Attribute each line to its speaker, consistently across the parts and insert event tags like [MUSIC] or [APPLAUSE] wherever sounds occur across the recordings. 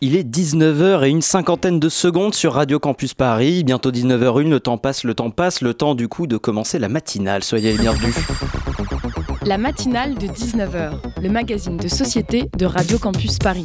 Speaker 1: Il est 19h et une cinquantaine de secondes sur Radio Campus Paris. Bientôt 19h01, le temps passe, le temps passe, le temps du coup de commencer la matinale. Soyez les bienvenus.
Speaker 2: La matinale de 19h, le magazine de société de Radio Campus Paris.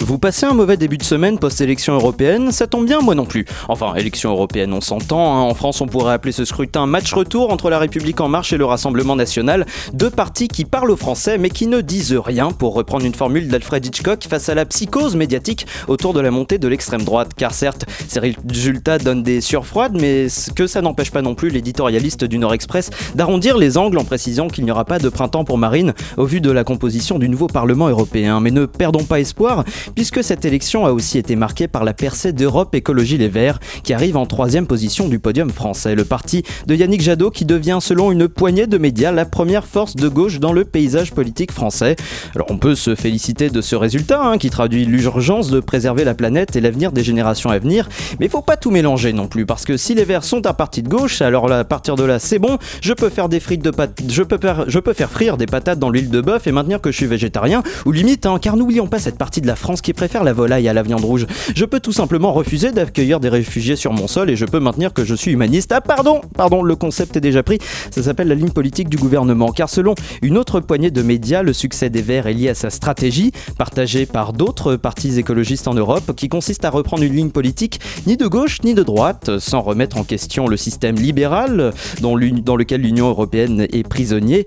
Speaker 1: Vous passez un mauvais début de semaine post-élection européenne, ça tombe bien, moi non plus. Enfin, élection européenne, on s'entend. Hein. En France, on pourrait appeler ce scrutin match retour entre la République en marche et le Rassemblement national. Deux partis qui parlent au français mais qui ne disent rien, pour reprendre une formule d'Alfred Hitchcock, face à la psychose médiatique autour de la montée de l'extrême droite. Car certes, ces résultats donnent des surfroides, mais que ça n'empêche pas non plus l'éditorialiste du Nord Express d'arrondir les angles en précisant qu'il n'y aura pas de printemps pour Marine au vu de la composition du nouveau Parlement européen. Mais ne perdons pas espoir, puisque cette élection a aussi été marquée par la percée d'Europe Écologie Les Verts, qui arrive en troisième position du podium français. Le parti de Yannick Jadot qui devient, selon une poignée de médias, la première force de gauche dans le paysage politique français. Alors on peut se féliciter de ce résultat, hein, qui traduit l'urgence de préserver la planète et l'avenir des générations à venir, mais il faut pas tout mélanger non plus, parce que si les Verts sont un parti de gauche, alors à partir de là, c'est bon, je peux faire des frites de patates, je peux faire, je peux faire frire des patates dans l'huile de bœuf et maintenir que je suis végétarien, ou limite, hein, car n'oublions pas cette partie de la France qui préfère la volaille à la viande rouge. Je peux tout simplement refuser d'accueillir des réfugiés sur mon sol et je peux maintenir que je suis humaniste. Ah pardon, pardon, le concept est déjà pris. Ça s'appelle la ligne politique du gouvernement. Car selon une autre poignée de médias, le succès des Verts est lié à sa stratégie, partagée par d'autres partis écologistes en Europe, qui consiste à reprendre une ligne politique ni de gauche ni de droite, sans remettre en question le système libéral dans, dans lequel l'Union européenne est prisonnier,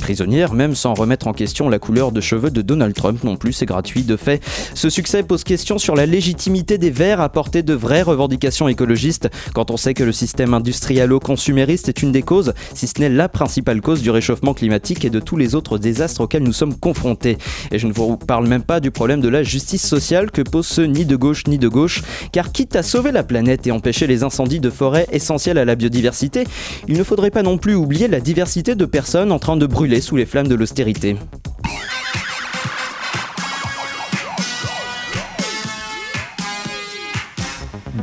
Speaker 1: prisonnière, même sans remettre en question la couleur de cheveux de Donald Trump non plus, c'est gratuit de fait. Ce succès pose question sur la légitimité des Verts à porter de vraies revendications écologistes, quand on sait que le système industrialo-consumériste est une des causes, si ce n'est la principale cause du réchauffement climatique et de tous les autres désastres auxquels nous sommes confrontés. Et je ne vous parle même pas du problème de la justice sociale que pose ce ni de gauche ni de gauche, car quitte à sauver la planète et empêcher les incendies de forêt essentiels à la biodiversité, il ne faudrait pas non plus oublier la diversité de personnes en train de brûler sous les flammes de l'austérité.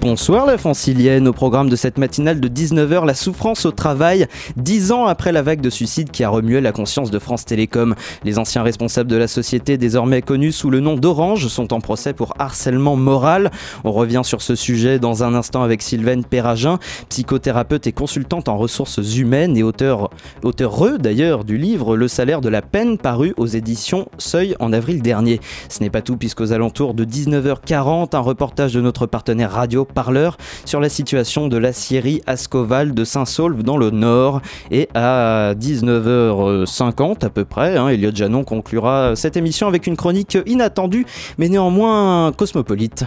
Speaker 1: Bonsoir la francilienne, au programme de cette matinale de 19h, la souffrance au travail, dix ans après la vague de suicides qui a remué la conscience de France Télécom. Les anciens responsables de la société, désormais connus sous le nom d'Orange, sont en procès pour harcèlement moral. On revient sur ce sujet dans un instant avec Sylvaine Perragin, psychothérapeute et consultante en ressources humaines et auteur, auteur d'ailleurs du livre Le salaire de la peine paru aux éditions Seuil en avril dernier. Ce n'est pas tout puisqu'aux alentours de 19h40, un reportage de notre partenaire radio parleur sur la situation de la scierie Ascoval de Saint-Saulve dans le Nord. Et à 19h50 à peu près, hein, Elliot Janon conclura cette émission avec une chronique inattendue mais néanmoins cosmopolite.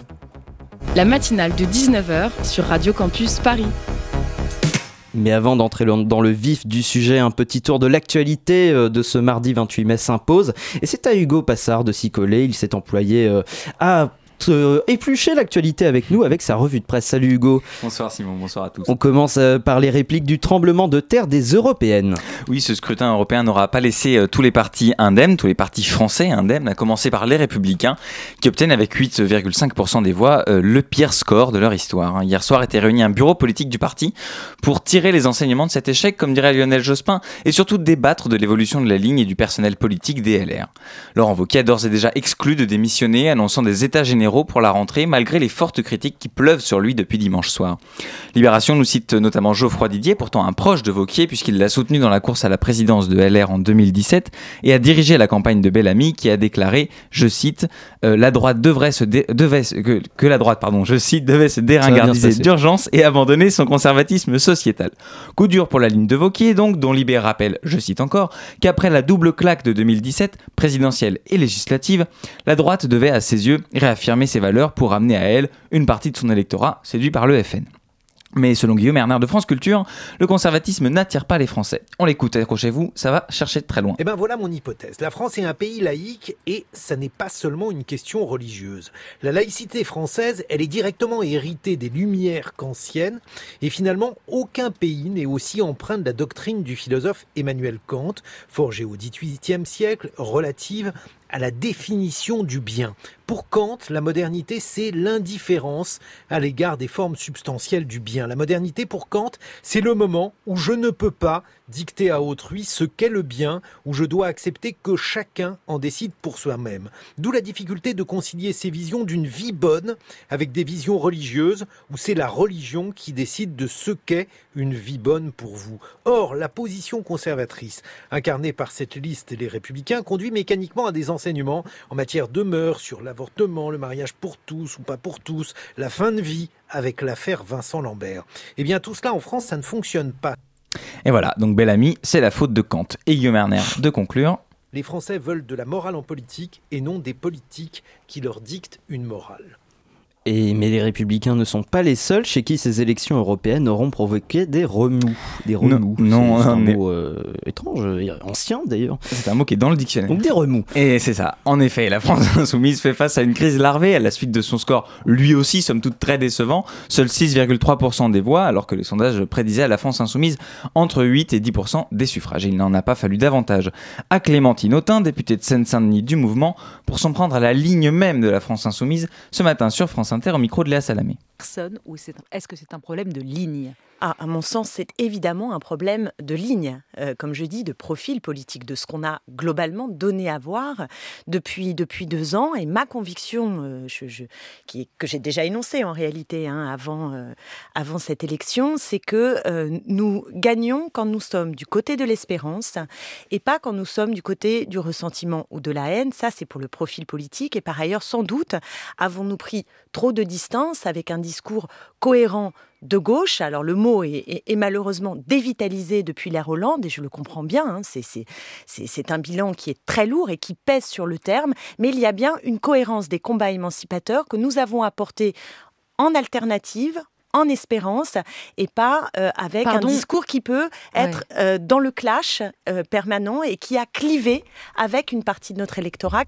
Speaker 2: La matinale de 19h sur Radio Campus Paris.
Speaker 1: Mais avant d'entrer dans le vif du sujet, un petit tour de l'actualité euh, de ce mardi 28 mai s'impose. Et c'est à Hugo Passard de s'y coller. Il s'est employé euh, à euh, éplucher l'actualité avec nous avec sa revue de presse. Salut Hugo.
Speaker 3: Bonsoir Simon, bonsoir à tous.
Speaker 1: On commence euh, par les répliques du tremblement de terre des européennes.
Speaker 3: Oui, ce scrutin européen n'aura pas laissé euh, tous les partis indemnes, tous les partis français indemnes, à commencer par les républicains, qui obtiennent avec 8,5% des voix le pire score de leur histoire. Hein. Hier soir était réuni un bureau politique du parti pour tirer les enseignements de cet échec, comme dirait Lionel Jospin, et surtout débattre de l'évolution de la ligne et du personnel politique des LR. Laurent Wauquiez a d'ores et déjà exclu de démissionner, annonçant des états généraux pour la rentrée, malgré les fortes critiques qui pleuvent sur lui depuis dimanche soir. Libération nous cite notamment Geoffroy Didier, pourtant un proche de Vauquier, puisqu'il l'a soutenu dans la course à la présidence de LR en 2017 et a dirigé la campagne de Bellamy, qui a déclaré, je cite, euh, la droite devrait se devait que, la droite, pardon, je cite, devait se déringardiser d'urgence et abandonner son conservatisme sociétal. Coup dur pour la ligne de Vauquier, donc, dont Libé rappelle, je cite encore, qu'après la double claque de 2017, présidentielle et législative, la droite devait, à ses yeux, réaffirmer ses valeurs pour amener à elle une partie de son électorat séduit par le FN. Mais selon Guillaume Erner de France Culture, le conservatisme n'attire pas les Français. On l'écoute, accrochez-vous, ça va chercher très loin.
Speaker 4: Eh bien voilà mon hypothèse. La France est un pays laïque et ça n'est pas seulement une question religieuse. La laïcité française, elle est directement héritée des Lumières kantiennes et finalement aucun pays n'est aussi empreint de la doctrine du philosophe Emmanuel Kant, forgée au XVIIIe siècle, relative à la définition du bien. Pour Kant, la modernité, c'est l'indifférence à l'égard des formes substantielles du bien. La modernité, pour Kant, c'est le moment où je ne peux pas dicter à autrui ce qu'est le bien, où je dois accepter que chacun en décide pour soi-même. D'où la difficulté de concilier ces visions d'une vie bonne avec des visions religieuses, où c'est la religion qui décide de ce qu'est une vie bonne pour vous. Or, la position conservatrice, incarnée par cette liste et les républicains, conduit mécaniquement à des enseignements en matière de mœurs, sur l'avortement, le mariage pour tous ou pas pour tous, la fin de vie, avec l'affaire Vincent Lambert. Eh bien, tout cela en France, ça ne fonctionne pas.
Speaker 3: Et voilà, donc bel ami, c'est la faute de Kant. Et Guillaume Erner de conclure.
Speaker 4: Les Français veulent de la morale en politique et non des politiques qui leur dictent une morale.
Speaker 1: Et, mais les républicains ne sont pas les seuls chez qui ces élections européennes auront provoqué des remous. Des remous.
Speaker 3: Non,
Speaker 1: c'est un
Speaker 3: mais-
Speaker 1: mot euh, étrange, euh, ancien d'ailleurs.
Speaker 3: C'est un mot qui est dans le dictionnaire.
Speaker 1: Donc des remous.
Speaker 3: Et c'est ça. En effet, la France [LAUGHS] insoumise fait face à une crise larvée à la suite de son score, lui aussi, somme toute très décevant. Seuls 6,3% des voix, alors que les sondages prédisaient à la France insoumise entre 8 et 10% des suffrages. Il n'en a pas fallu davantage à Clémentine Autain, députée de Seine-Saint-Denis du mouvement, pour s'en prendre à la ligne même de la France insoumise ce matin sur France Inter au micro de Léa Salamé.
Speaker 5: est-ce que c'est un problème de ligne?
Speaker 6: Ah, à mon sens, c'est évidemment un problème de ligne, euh, comme je dis, de profil politique, de ce qu'on a globalement donné à voir depuis, depuis deux ans. Et ma conviction, euh, que j'ai déjà énoncée en réalité hein, avant, euh, avant cette élection, c'est que nous gagnons quand nous sommes du côté de l'espérance et pas quand nous sommes du côté du ressentiment ou de la haine. Ça, c'est pour le profil politique. Et par ailleurs, sans doute, avons-nous pris trop de distance avec un discours cohérent de gauche. Alors le mot est, est- est malheureusement dévitalisé depuis l'ère Hollande, et je le comprends bien, hein, c'est- un bilan qui est très lourd et qui pèse sur le terme, mais il y a bien une cohérence des combats émancipateurs que nous avons apportés en alternative en espérance et pas euh, avec
Speaker 2: Pardon
Speaker 6: un discours qui peut être euh, dans le clash euh, permanent et qui a clivé avec une partie de notre électorat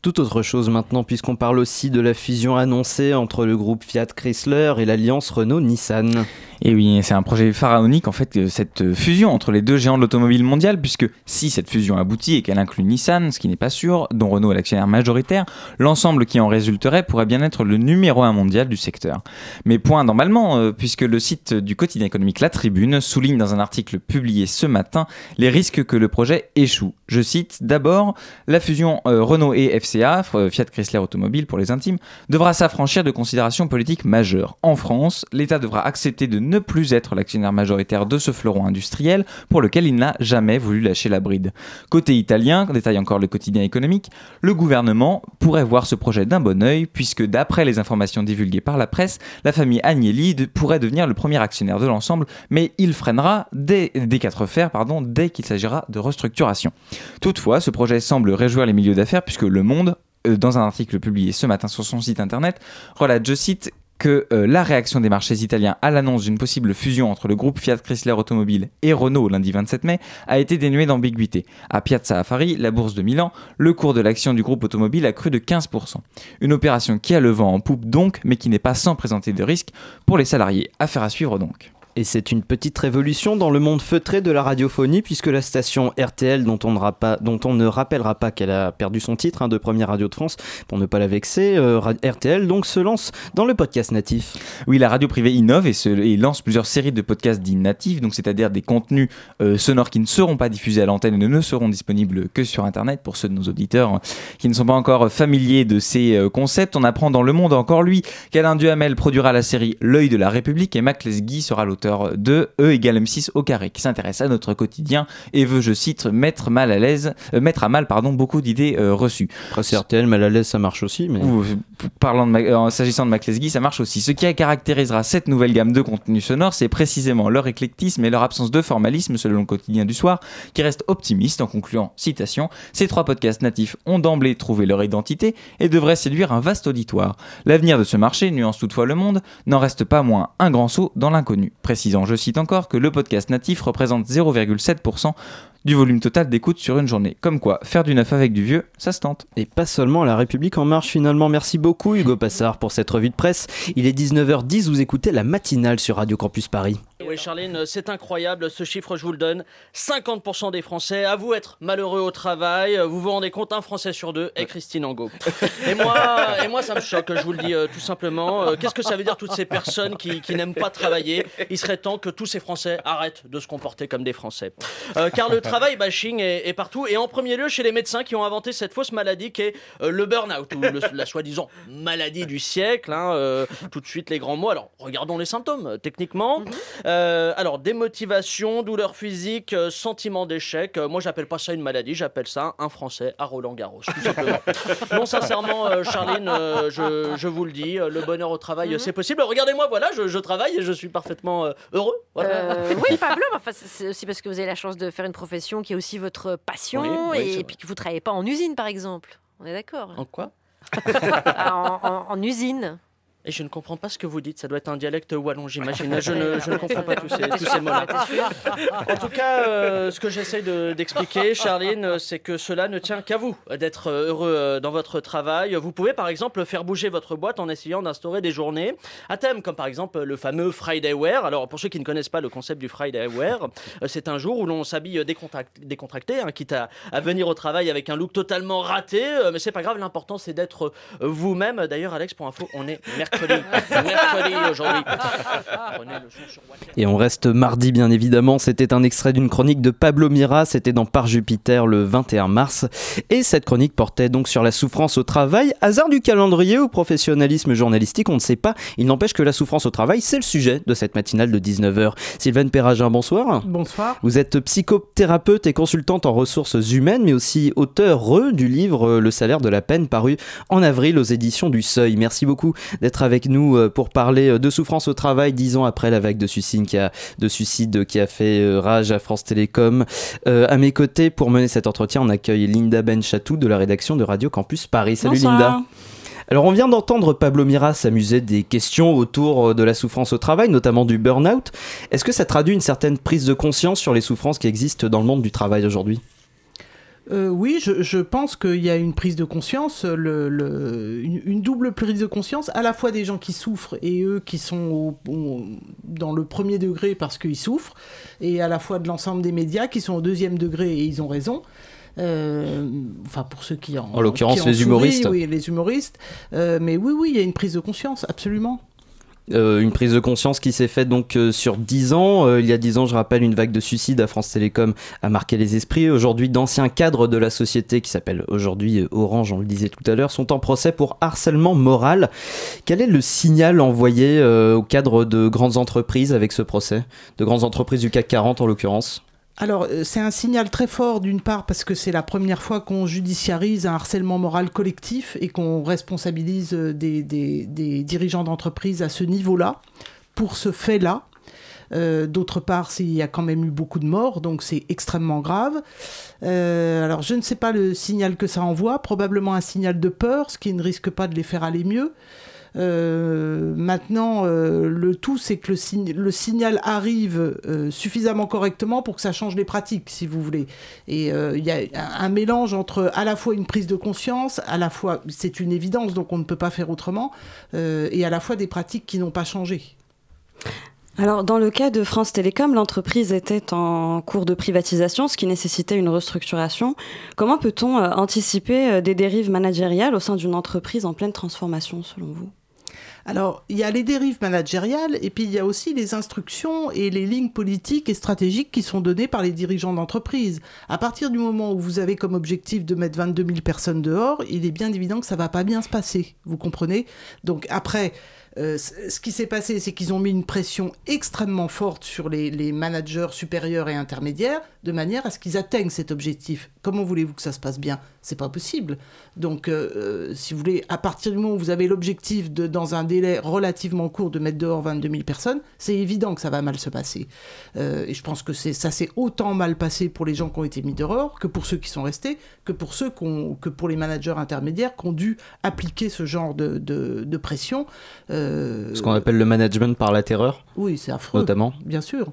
Speaker 1: Tout autre chose maintenant, puisqu'on parle aussi de la fusion annoncée entre le groupe Fiat Chrysler et l'alliance Renault-Nissan.
Speaker 3: Et oui, c'est un projet pharaonique en fait, euh, cette euh, fusion entre les deux géants de l'automobile mondiale, puisque si cette fusion aboutit et qu'elle inclut Nissan, ce qui n'est pas sûr, dont Renault est l'actionnaire majoritaire, l'ensemble qui en résulterait pourrait bien être le numéro un mondial du secteur. Mais point d'emballement, euh, puisque le site du quotidien économique La Tribune souligne dans un article publié ce matin les risques que le projet échoue. Je cite d'abord, la fusion Renault et FCA, Fiat Chrysler Automobile pour les intimes, devra s'affranchir de considérations politiques majeures. En France, l'État devra accepter de ne plus être l'actionnaire majoritaire de ce fleuron industriel pour lequel il n'a jamais voulu lâcher la bride. Côté italien, détaille encore le quotidien économique, le gouvernement pourrait voir ce projet d'un bon œil puisque d'après les informations divulguées par la presse, la famille Agnelli pourrait devenir le premier actionnaire de l'ensemble, mais il freinera dès, des quatre fers pardon, dès qu'il s'agira de restructuration. Toutefois, ce projet semble réjouir les milieux d'affaires puisque Le Monde, euh, dans un article publié ce matin sur son site internet, relate, je cite, que euh, la réaction des marchés italiens à l'annonce d'une possible fusion entre le groupe Fiat Chrysler Automobile et Renault lundi 27 mai a été dénuée d'ambiguïté. À Piazza Affari, la bourse de Milan, le cours de l'action du groupe automobile a cru de 15%. Une opération qui a le vent en poupe donc, mais qui n'est pas sans présenter de risques pour les salariés. Affaire à suivre donc.
Speaker 1: Et c'est une petite révolution dans le monde feutré de la radiophonie, puisque la station RTL, dont on ne, rappellera pas qu'elle a perdu son titre hein, de première radio de France, pour ne pas la vexer, euh, RTL donc se lance dans le podcast natif.
Speaker 3: Oui, la radio privée innove et, lance plusieurs séries de podcasts dits natifs, donc c'est-à-dire des contenus euh, sonores qui ne seront pas diffusés à l'antenne et ne seront disponibles que sur Internet pour ceux de nos auditeurs euh, qui ne sont pas encore familiers de ces euh, concepts. On apprend dans Le Monde encore lui qu'Alain Duhamel produira la série L'œil de la République et Mac Lesguy sera l'auteur l'auteur de E égale M6 au carré, qui s'intéresse à notre quotidien et veut, je cite, mettre mal à l'aise, euh, mettre à mal pardon, beaucoup d'idées euh, reçues.
Speaker 1: Après, c'est RTL, mal à l'aise, ça marche aussi. Mais...
Speaker 3: Ou, euh, parlant de Ma- euh, s'agissant de Maclesguy, ça marche aussi. Ce qui caractérisera cette nouvelle gamme de contenus sonores, c'est précisément leur éclectisme et leur absence de formalisme selon le quotidien du soir, qui reste optimiste en concluant, citation, ces trois podcasts natifs ont d'emblée trouvé leur identité et devraient séduire un vaste auditoire. L'avenir de ce marché, nuance toutefois le monde, n'en reste pas moins un grand saut dans l'inconnu. Je cite encore, que le podcast natif représente 0,7% du volume total d'écoute sur une journée. Comme quoi, faire du neuf avec du vieux, ça se tente.
Speaker 1: Et pas seulement La République En Marche finalement. Merci beaucoup Hugo Passard pour cette revue de presse. Il est 19h10, vous écoutez la matinale sur Radio Campus Paris.
Speaker 7: Oui, Charline, c'est incroyable ce chiffre, je vous le donne. 50% des Français avouent être malheureux au travail. Vous vous rendez compte, un Français sur deux est Christine Angot. [LAUGHS] Et moi, et moi ça me choque, je vous le dis euh, tout simplement. Euh, Qu'est-ce que ça veut dire, toutes ces personnes qui, qui n'aiment pas travailler? Il serait temps que tous ces Français arrêtent de se comporter comme des Français. Euh, car le travail bashing est, est partout, et en premier lieu chez les médecins qui ont inventé cette fausse maladie qui est le burn-out, ou le- la soi-disant maladie du siècle. hein, tout de suite les grands mots. Alors, regardons les symptômes, techniquement. Euh, alors, démotivation, douleur physique, euh, sentiment d'échec. Euh, moi, j'appelle pas ça une maladie, j'appelle ça un Français à Roland Garros, tout simplement. [LAUGHS] non, sincèrement, euh, Charline, euh, je, je vous le dis, euh, le bonheur au travail, euh, c'est possible. Regardez-moi, voilà, je, je travaille et je suis parfaitement euh, heureux. Voilà.
Speaker 8: Euh, oui, [LAUGHS] Pablo, enfin, c'est- aussi parce que vous avez la chance de faire une profession qui est aussi votre passion
Speaker 7: Oui, oui, c'est
Speaker 8: et puis que vous travaillez pas en usine, par exemple. On est d'accord
Speaker 7: En quoi? [LAUGHS]
Speaker 8: En, en- en usine.
Speaker 7: Et je ne comprends pas ce que vous dites. Ça doit être un dialecte wallon, j'imagine. [LAUGHS] Je ne, je ne comprends pas tous ces, tous ces mots-là. [LAUGHS] En tout cas, euh, ce que j'essaye de- d'expliquer, Charline, euh, c'est que cela ne tient qu'à vous d'être euh, heureux dans votre travail. Vous pouvez, par exemple, faire bouger votre boîte en essayant d'instaurer des journées à thème, comme par exemple le fameux Friday Wear. Alors, pour ceux qui ne connaissent pas le concept du Friday Wear, c'est un jour où l'on s'habille décontract- décontracté, hein, quitte à, à venir au travail avec un look totalement raté. mais c'est pas grave, l'important c'est d'être vous-même. D'ailleurs, Alex, pour info, on est mercredi. Mercredi aujourd'hui.
Speaker 1: Et on reste mardi bien évidemment, c'était un extrait d'une chronique de Pablo Mira, c'était dans Par Jupiter le 21 mars. Et cette chronique portait donc sur la souffrance au travail. Hasard du calendrier ou professionnalisme journalistique, on ne sait pas. Il n'empêche que la souffrance au travail, c'est le sujet de cette matinale de 19h. Sylvaine Perragin, bonsoir.
Speaker 9: Bonsoir.
Speaker 1: Vous êtes psychothérapeute et consultante en ressources humaines, mais aussi auteur du livre euh, Le salaire de la peine, paru en avril aux éditions du Seuil. Merci beaucoup d'être avec nous euh, pour parler euh, de souffrance au travail, dix ans après la vague de suicide qui a, de suicide qui a fait euh, rage à France Télécom. Euh, à mes côtés, pour mener cet entretien, on accueille Linda Benchatou de la rédaction de Radio Campus Paris. Salut
Speaker 10: Bonsoir.
Speaker 1: Linda. Alors on vient d'entendre Pablo Mira s'amuser des questions autour de la souffrance au travail, notamment du burn-out. Est-ce que ça traduit une certaine prise de conscience sur les souffrances qui existent dans le monde du travail aujourd'hui?
Speaker 9: Euh, oui, je, je pense qu'il y a une prise de conscience, le- le- une, une double prise de conscience, à la fois des gens qui souffrent et eux qui sont au- au- dans le premier degré parce qu'ils souffrent, et à la fois de l'ensemble des médias qui sont au deuxième degré et ils ont raison. Euh, enfin, pour ceux qui en.
Speaker 1: En l'occurrence, les humoristes.
Speaker 9: Oui, les humoristes. Euh, mais oui, oui, il y a une prise de conscience, absolument.
Speaker 1: Euh, une prise de conscience qui s'est faite donc euh, sur 10 ans. Euh, il y a 10 ans, je rappelle, une vague de suicides à France Télécom a marqué les esprits. Aujourd'hui, d'anciens cadres de la société qui s'appelle aujourd'hui Orange, on le disait tout à l'heure, sont en procès pour harcèlement moral. Quel est le signal envoyé aux cadres de grandes entreprises avec ce procès? De grandes entreprises du CAC 40 en l'occurrence?
Speaker 9: Alors, euh, c'est un signal très fort d'une part parce que c'est la première fois qu'on judiciarise un harcèlement moral collectif et qu'on responsabilise euh, des, dirigeants d'entreprise à ce niveau-là pour ce fait-là. Euh, D'autre part, il y a quand même eu beaucoup de morts, donc c'est extrêmement grave. Alors, je ne sais pas le signal que ça envoie, probablement un signal de peur, ce qui ne risque pas de les faire aller mieux. Euh, maintenant, euh, le tout, c'est que le, sign- le signal arrive euh, suffisamment correctement pour que ça change les pratiques, si vous voulez. Et il y a un, mélange entre à la fois une prise de conscience, à la fois, c'est une évidence, donc on ne peut pas faire autrement, et à la fois des pratiques qui n'ont pas changé.
Speaker 10: Alors, dans le cas de France Télécom, l'entreprise était en cours de privatisation, ce qui nécessitait une restructuration. Comment peut-on anticiper des dérives managériales au sein d'une entreprise en pleine transformation, selon vous?
Speaker 9: Alors, il y a les dérives managériales et puis il y a aussi les instructions et les lignes politiques et stratégiques qui sont données par les dirigeants d'entreprise. À partir du moment où vous avez comme objectif de mettre 22 000 personnes dehors, il est bien évident que ça va pas bien se passer. Vous comprenez? Donc après, euh, ce qui s'est passé, c'est qu'ils ont mis une pression extrêmement forte sur les, managers supérieurs et intermédiaires, de manière à ce qu'ils atteignent cet objectif. Comment voulez-vous que ça se passe bien? C'est pas possible. Donc, euh, euh, si vous voulez, à partir du moment où vous avez l'objectif de, dans un délai relativement court, de mettre dehors 22 000 personnes, c'est évident que ça va mal se passer. Euh, et je pense que ça s'est autant mal passé pour les gens qui ont été mis dehors que pour ceux qui sont restés, que pour ceux que pour les managers intermédiaires qui ont dû appliquer ce genre de, de, de pression.
Speaker 1: Euh, Ce qu'on appelle le management par la terreur
Speaker 9: Oui, c'est affreux.
Speaker 1: Notamment.
Speaker 9: Bien sûr.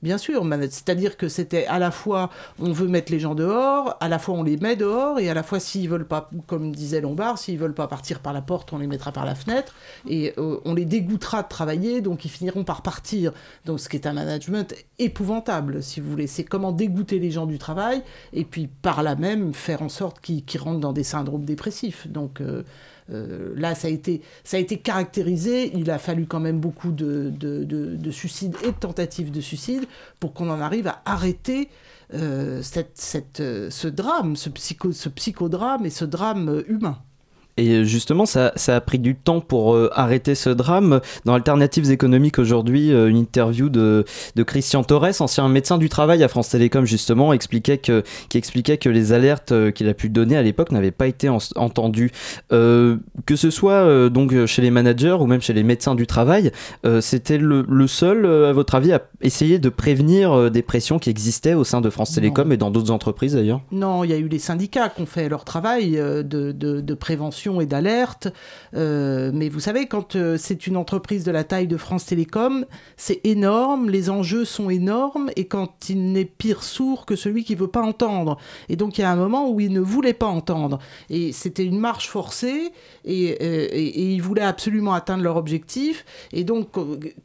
Speaker 9: Bien sûr, c'est-à-dire que c'était à la fois on veut mettre les gens dehors, à la fois on les met dehors, et à la fois s'ils veulent pas, comme disait Lombard, s'ils veulent pas partir par la porte, on les mettra par la fenêtre, et euh, on les dégoûtera de travailler, donc ils finiront par partir. Donc ce qui est un management épouvantable, si vous voulez, c'est comment dégoûter les gens du travail, et puis par là même faire en sorte qu'ils rentrent dans des syndromes dépressifs. Donc euh, euh, là, ça a, été, caractérisé. Il a fallu quand même beaucoup de, de, de, de suicides et de tentatives de suicide pour qu'on en arrive à arrêter euh, euh, ce drame, ce, psycho, ce psychodrame et ce drame humain.
Speaker 1: Et justement, ça, ça, a pris du temps pour euh, arrêter ce drame. Dans Alternatives économiques aujourd'hui, euh, une interview de, de, Christian Torres, ancien médecin du travail à France Télécom, justement, expliquait que, qui expliquait que les alertes euh, qu'il a pu donner à l'époque n'avaient pas été en, entendues. Euh, que ce soit donc chez les managers ou même chez les médecins du travail, c'était le, le, seul, à votre avis, à essayer de prévenir des pressions qui existaient au sein de France Télécom non. et dans d'autres entreprises d'ailleurs?
Speaker 9: Non, il y a eu les syndicats qui ont fait leur travail de, de, de prévention et d'alerte. Euh, mais vous savez, quand euh, c'est une entreprise de la taille de France Télécom, c'est énorme, les enjeux sont énormes, et quand il n'est pire sourd que celui qui veut pas entendre. Et donc il y a un moment où il ne voulait pas entendre. Et c'était une marche forcée, et, euh, et, et, ils voulaient absolument atteindre leur objectif. Et donc,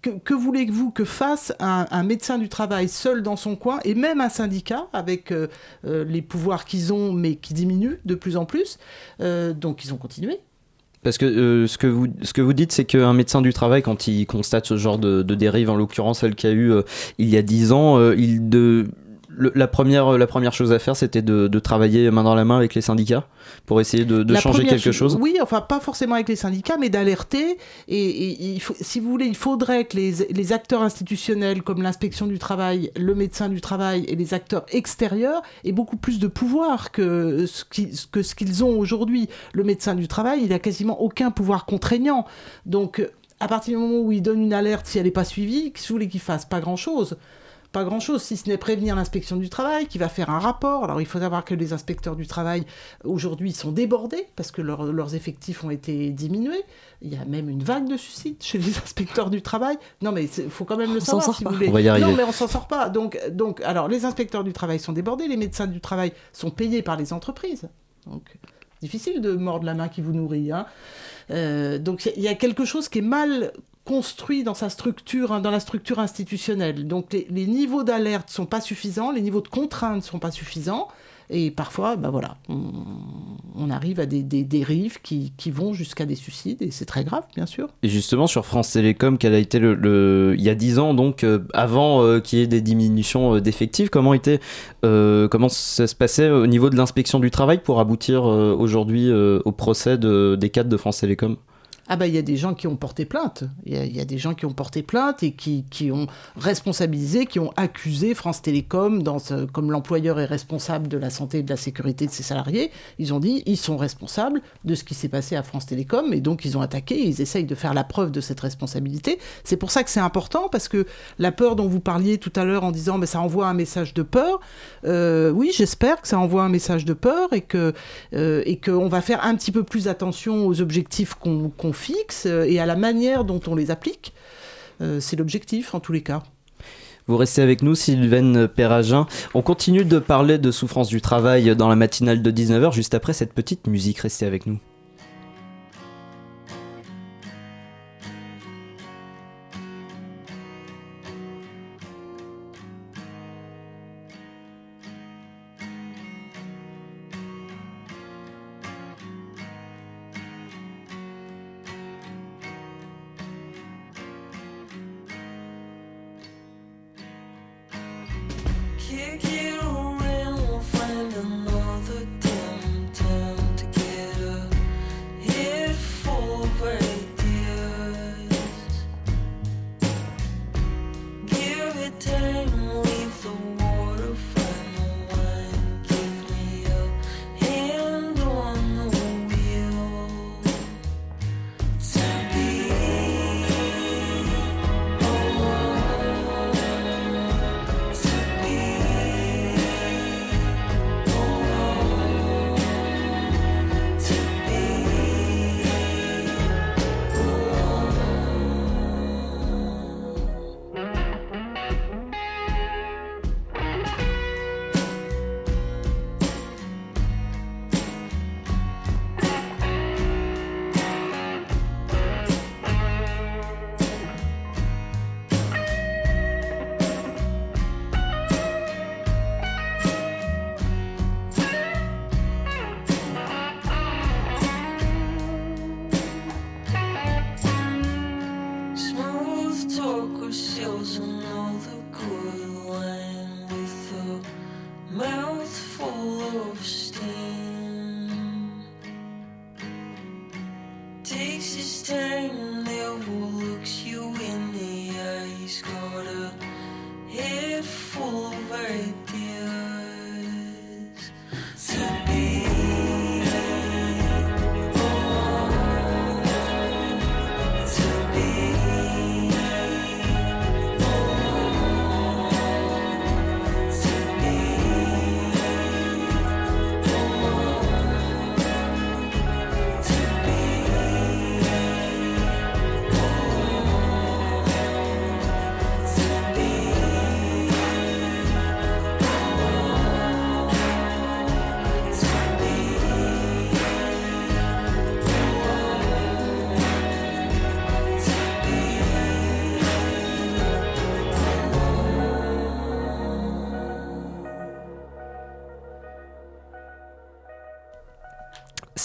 Speaker 9: que, voulez-vous que fasse un, médecin du travail seul dans son coin, et même un syndicat, avec les pouvoirs qu'ils ont, mais qui diminuent de plus en plus? Donc ils ont continué
Speaker 1: parce que euh, ce, que vous, dites, c'est qu'un médecin du travail, quand il constate ce genre de, de dérive, en l'occurrence celle qu'il y a eu euh, il y a 10 ans, euh, il de, le, la, première, la première chose à faire, c'était de, de, travailler main dans la main avec les syndicats pour essayer de, de changer quelque chose
Speaker 9: Oui, enfin, pas forcément avec les syndicats, mais d'alerter. Et, et, il faut, si vous voulez, il faudrait que les, les acteurs institutionnels, comme l'inspection du travail, le médecin du travail et les acteurs extérieurs, aient beaucoup plus de pouvoir que ce qu'ils que ce qu'ils ont aujourd'hui. Le médecin du travail, il n'a quasiment aucun pouvoir contraignant. Donc, à partir du moment où il donne une alerte, si elle n'est pas suivie, qu'est-ce que vous voulez qu'il fasse Pas grand-chose pas grand-chose, si ce n'est prévenir l'inspection du travail, qui va faire un rapport. Alors il faut savoir que les inspecteurs du travail, aujourd'hui, sont débordés parce que leur, leurs effectifs ont été diminués. Il y a même une vague de suicides chez les [LAUGHS] inspecteurs du travail. Non, mais il faut quand même le
Speaker 1: on
Speaker 9: savoir, si
Speaker 1: pas.
Speaker 9: vous voulez.
Speaker 1: On va y arriver.
Speaker 9: Non, mais on s'en sort pas. Donc, donc, alors, les inspecteurs du travail sont débordés, les médecins du travail sont payés par les entreprises. Donc, difficile de mordre la main qui vous nourrit. Hein. Euh, donc, il y a quelque chose qui est mal construit dans sa structure, dans la structure institutionnelle. Donc les, niveaux d'alerte sont pas suffisants, les niveaux de contrainte sont pas suffisants, et parfois, ben voilà, on, arrive à des, dérives qui, vont jusqu'à des suicides, et c'est très grave, bien sûr.
Speaker 1: Et justement, sur France Télécom, quel a été le, il y a 10 ans, donc euh, avant euh, qu'il y ait des diminutions euh, d'effectifs, comment était, comment ça se passait au niveau de l'inspection du travail pour aboutir aujourd'hui au procès de, des cadres de France Télécom?
Speaker 9: Ah ben, il y a des gens qui ont porté plainte. Il y, a des gens qui ont porté plainte et qui, qui ont responsabilisé, qui ont accusé France Télécom, comme l'employeur est responsable de la santé et de la sécurité de ses salariés. Ils ont dit ils sont responsables de ce qui s'est passé à France Télécom et donc ils ont attaqué. Et ils essayent de faire la preuve de cette responsabilité. C'est pour ça que c'est important parce que la peur dont vous parliez tout à l'heure en disant mais ça envoie un message de peur. Euh, oui, j'espère que ça envoie un message de peur et que euh, et qu'on va faire un petit peu plus attention aux objectifs qu'on qu fixe et à la manière dont on les applique. Euh, c'est l'objectif en tous les cas.
Speaker 1: Vous restez avec nous, Sylvaine Perragin. On continue de parler de souffrance du travail dans la matinale de 19h, juste après cette petite musique. Restez avec nous. kick you faces turn.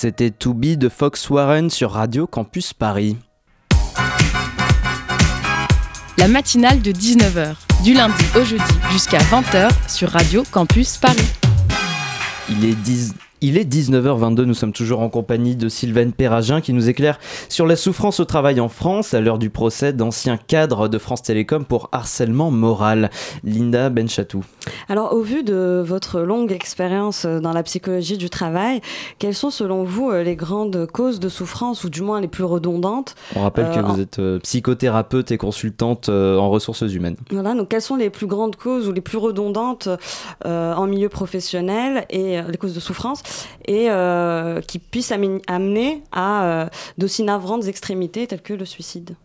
Speaker 1: C'était To Be de Fox Warren sur Radio Campus Paris.
Speaker 2: La matinale de 19h, du lundi au jeudi jusqu'à 20h sur Radio Campus Paris.
Speaker 1: Il est 10... Il est 19h22, nous sommes toujours en compagnie de Sylvaine Perragin qui nous éclaire sur la souffrance au travail en France à l'heure du procès d'anciens cadres de France Télécom pour harcèlement moral. Linda Benchatou.
Speaker 10: Alors au vu de votre longue expérience dans la psychologie du travail, quelles sont selon vous les grandes causes de souffrance ou du moins les plus redondantes
Speaker 1: On rappelle que vous êtes psychothérapeute et consultante en ressources humaines.
Speaker 10: Voilà, donc quelles sont les plus grandes causes ou les plus redondantes en milieu professionnel et les causes de souffrance et euh, qui puisse amener à euh, d'aussi navrantes extrémités telles que le suicide.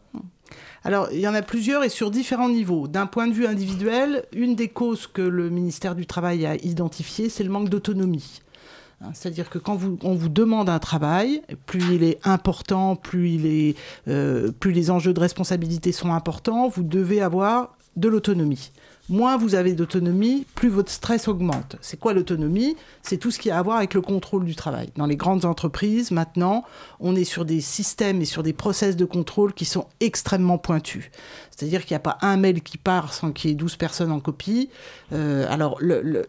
Speaker 9: Alors, il y en a plusieurs et sur différents niveaux. D'un point de vue individuel, une des causes que le ministère du Travail a identifiées, c'est le manque d'autonomie. Hein, c'est-à-dire que quand on vous demande un travail, plus il est important, plus, euh, plus les enjeux de responsabilité sont importants, vous devez avoir de l'autonomie moins vous avez d'autonomie, plus votre stress augmente. C'est quoi l'autonomie? C'est tout ce qui a à voir avec le contrôle du travail. Dans les grandes entreprises, maintenant, on est sur des systèmes et sur des process de contrôle qui sont extrêmement pointus. C'est-à-dire qu'il n'y a pas un mail qui part sans qu'il y ait 12 personnes en copie. Euh, alors,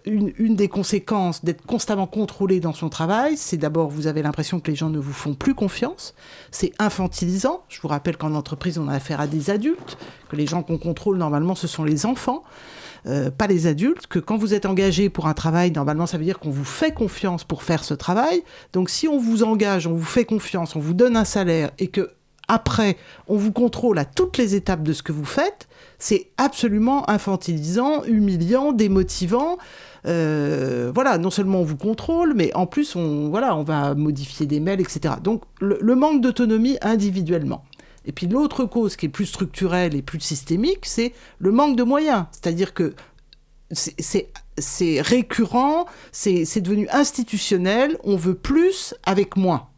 Speaker 9: une, des conséquences d'être constamment contrôlé dans son travail, c'est d'abord, vous avez l'impression que les gens ne vous font plus confiance. C'est infantilisant. Je vous rappelle qu'en entreprise, on a affaire à des adultes, que les gens qu'on contrôle, normalement, ce sont les enfants. Euh, pas les adultes, que quand vous êtes engagé pour un travail, normalement ça veut dire qu'on vous fait confiance pour faire ce travail. Donc si on vous engage, on vous fait confiance, on vous donne un salaire et que après on vous contrôle à toutes les étapes de ce que vous faites, c'est absolument infantilisant, humiliant, démotivant. Euh, voilà, non seulement on vous contrôle, mais en plus on, voilà, on va modifier des mails, etc. Donc le manque d'autonomie individuellement. Et puis l'autre cause qui est plus structurelle et plus systémique, c'est le manque de moyens. C'est-à-dire que c'est récurrent, c'est devenu institutionnel, on veut plus avec moins.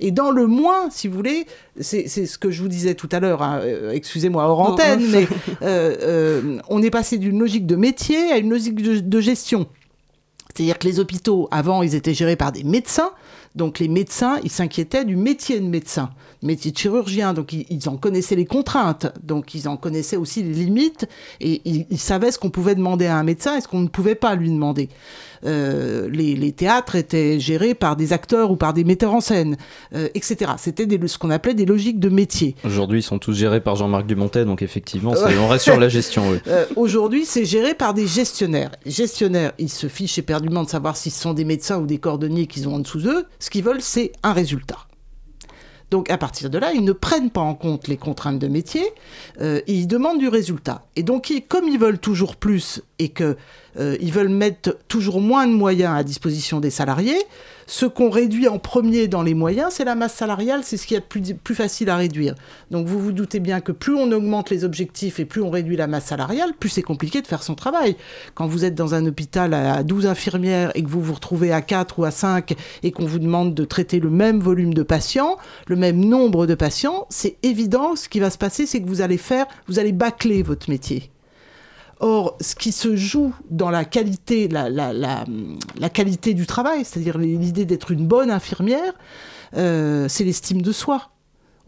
Speaker 9: Et dans le moins, si vous voulez, c'est ce que je vous disais tout à l'heure, hein, euh, excusez-moi hors antenne, mais [LAUGHS] euh, euh, on est passé d'une logique de métier à une logique de gestion. C'est-à-dire que les hôpitaux, avant, ils étaient gérés par des médecins. Donc les médecins, ils s'inquiétaient du métier de médecin, métier de chirurgien. Donc ils, ils en connaissaient les contraintes, donc ils en connaissaient aussi les limites, et ils, ils savaient ce qu'on pouvait demander à un médecin et ce qu'on ne pouvait pas lui demander. Euh, les, les théâtres étaient gérés par des acteurs ou par des metteurs en scène, euh, etc. C'était ce qu'on appelait des logiques de métier.
Speaker 1: Aujourd'hui, ils sont tous gérés par Jean-Marc Dumontet, donc effectivement, [LAUGHS] c'est- on reste sur la gestion. oui.
Speaker 9: Euh, Aujourd'hui, c'est géré par des gestionnaires. Les gestionnaires, ils se fichent éperdument de savoir si ce sont des médecins ou des cordonniers qu'ils ont en dessous d'eux. Ce qu'ils veulent, c'est un résultat. Donc à partir de là, ils ne prennent pas en compte les contraintes de métier, euh, ils demandent du résultat. Et donc, comme ils veulent toujours plus et que euh, ils veulent mettre toujours moins de moyens à disposition des salariés, ce qu'on réduit en premier dans les moyens, c'est la masse salariale, c'est ce qui est plus, plus facile à réduire. Donc vous vous doutez bien que plus on augmente les objectifs et plus on réduit la masse salariale, plus c'est compliqué de faire son travail. Quand vous êtes dans un hôpital à 12 infirmières et que vous vous retrouvez à 4 ou à 5 et qu'on vous demande de traiter le même volume de patients, le même nombre de patients, c'est évident, ce qui va se passer, c'est que vous allez faire, vous allez bâcler votre métier. Or, ce qui se joue dans la qualité, la, qualité du travail, c'est-à-dire l'idée d'être une bonne infirmière, euh, c'est l'estime de soi.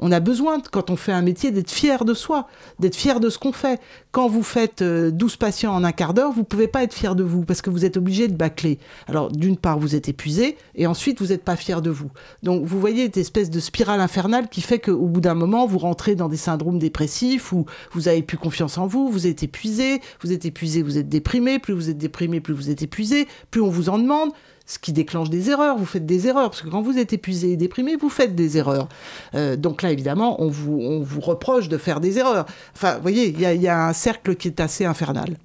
Speaker 9: On a besoin, quand on fait un métier, d'être fier de soi, d'être fier de ce qu'on fait. Quand vous faites euh, 12 patients en un quart d'heure, vous pouvez pas être fier de vous parce que vous êtes obligé de bâcler. Alors, d'une part, vous êtes épuisé et ensuite, vous n'êtes pas fier de vous. Donc, vous voyez cette espèce de spirale infernale qui fait qu'au bout d'un moment, vous rentrez dans des syndromes dépressifs où vous avez plus confiance en vous, vous êtes épuisé, vous êtes épuisé, vous êtes déprimé, plus vous êtes déprimé, plus vous êtes épuisé, plus on vous en demande ce qui déclenche des erreurs. Vous faites des erreurs, parce que quand vous êtes épuisé et déprimé, vous faites des erreurs. Euh, donc là, évidemment, on vous, on vous reproche de faire des erreurs. Enfin, vous voyez, il y, a- il y a un cercle qui est assez infernal.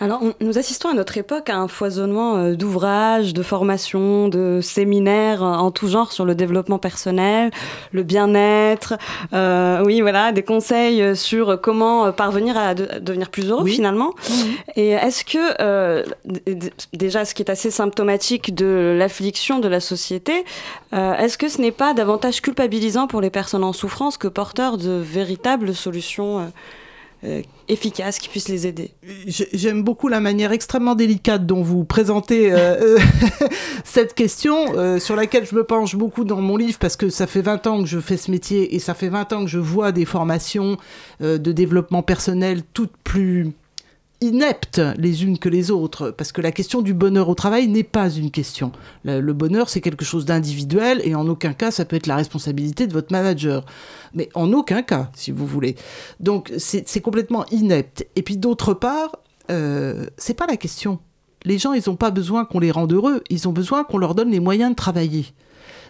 Speaker 10: Alors, on- nous assistons à notre époque à un foisonnement euh, d'ouvrages, de formations, de séminaires euh, en tout genre sur le développement personnel, le bien-être, euh, oui, voilà, des conseils sur comment parvenir à, de- à devenir plus heureux finalement. Et est-ce que, euh, déjà, ce qui est assez symptomatique de l'affliction de la société, euh, est-ce que ce n'est pas davantage culpabilisant pour les personnes en souffrance que porteur de véritables solutions euh, efficaces qui puissent les aider.
Speaker 9: J'ai- J'aime beaucoup la manière extrêmement délicate dont vous présentez euh, euh, [LAUGHS] cette question, euh, sur laquelle je me penche beaucoup dans mon livre, parce que ça fait 20 ans que je fais ce métier et ça fait 20 ans que je vois des formations de développement personnel toutes plus ineptes les unes que les autres, parce que la question du bonheur au travail n'est pas une question. Le, bonheur, c'est quelque chose d'individuel et en aucun cas, ça peut être la responsabilité de votre manager. Mais en aucun cas, si vous voulez. Donc, c'est c'est complètement inepte. Et puis, d'autre part, euh, c'est pas la question. Les gens, ils n'ont pas besoin qu'on les rende heureux, ils ont besoin qu'on leur donne les moyens de travailler.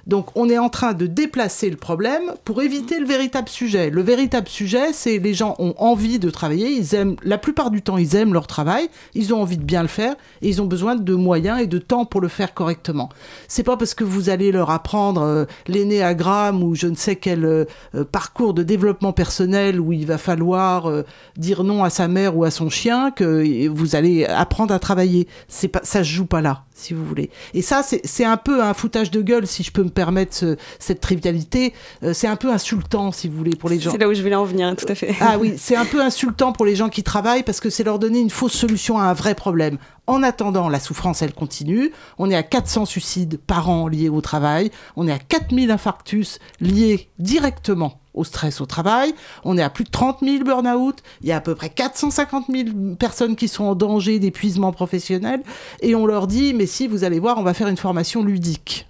Speaker 9: Donc on est en train de déplacer le problème pour éviter le véritable sujet. Le véritable sujet, c'est les gens ont envie de travailler, ils aiment la plupart du temps, ils aiment leur travail, ils ont envie de bien le faire et ils ont besoin de moyens et de temps pour le faire correctement. C'est pas parce que vous allez leur apprendre euh, l'énéagramme ou je ne sais quel euh, euh, parcours de développement personnel où il va falloir euh, dire non à sa mère ou à son chien que vous allez apprendre à travailler. C'est pas ça se joue pas là si vous voulez. Et ça, c'est un peu un foutage de gueule, si je peux me permettre ce- cette trivialité. Euh, c'est un peu insultant, si vous voulez, pour les gens.
Speaker 10: C'est là où je voulais en venir, tout à fait.
Speaker 9: Ah oui, c'est un peu insultant pour les gens qui travaillent parce que c'est leur donner une fausse solution à un vrai problème. En attendant, la souffrance, elle continue. On est à 400 suicides par an liés au travail. On est à 4000 infarctus liés directement au stress au travail. On est à plus de 30 000 burn-out. Il y a à peu près 450 000 personnes qui sont en danger d'épuisement professionnel. Et on leur dit, mais si, vous allez voir, on va faire une formation ludique.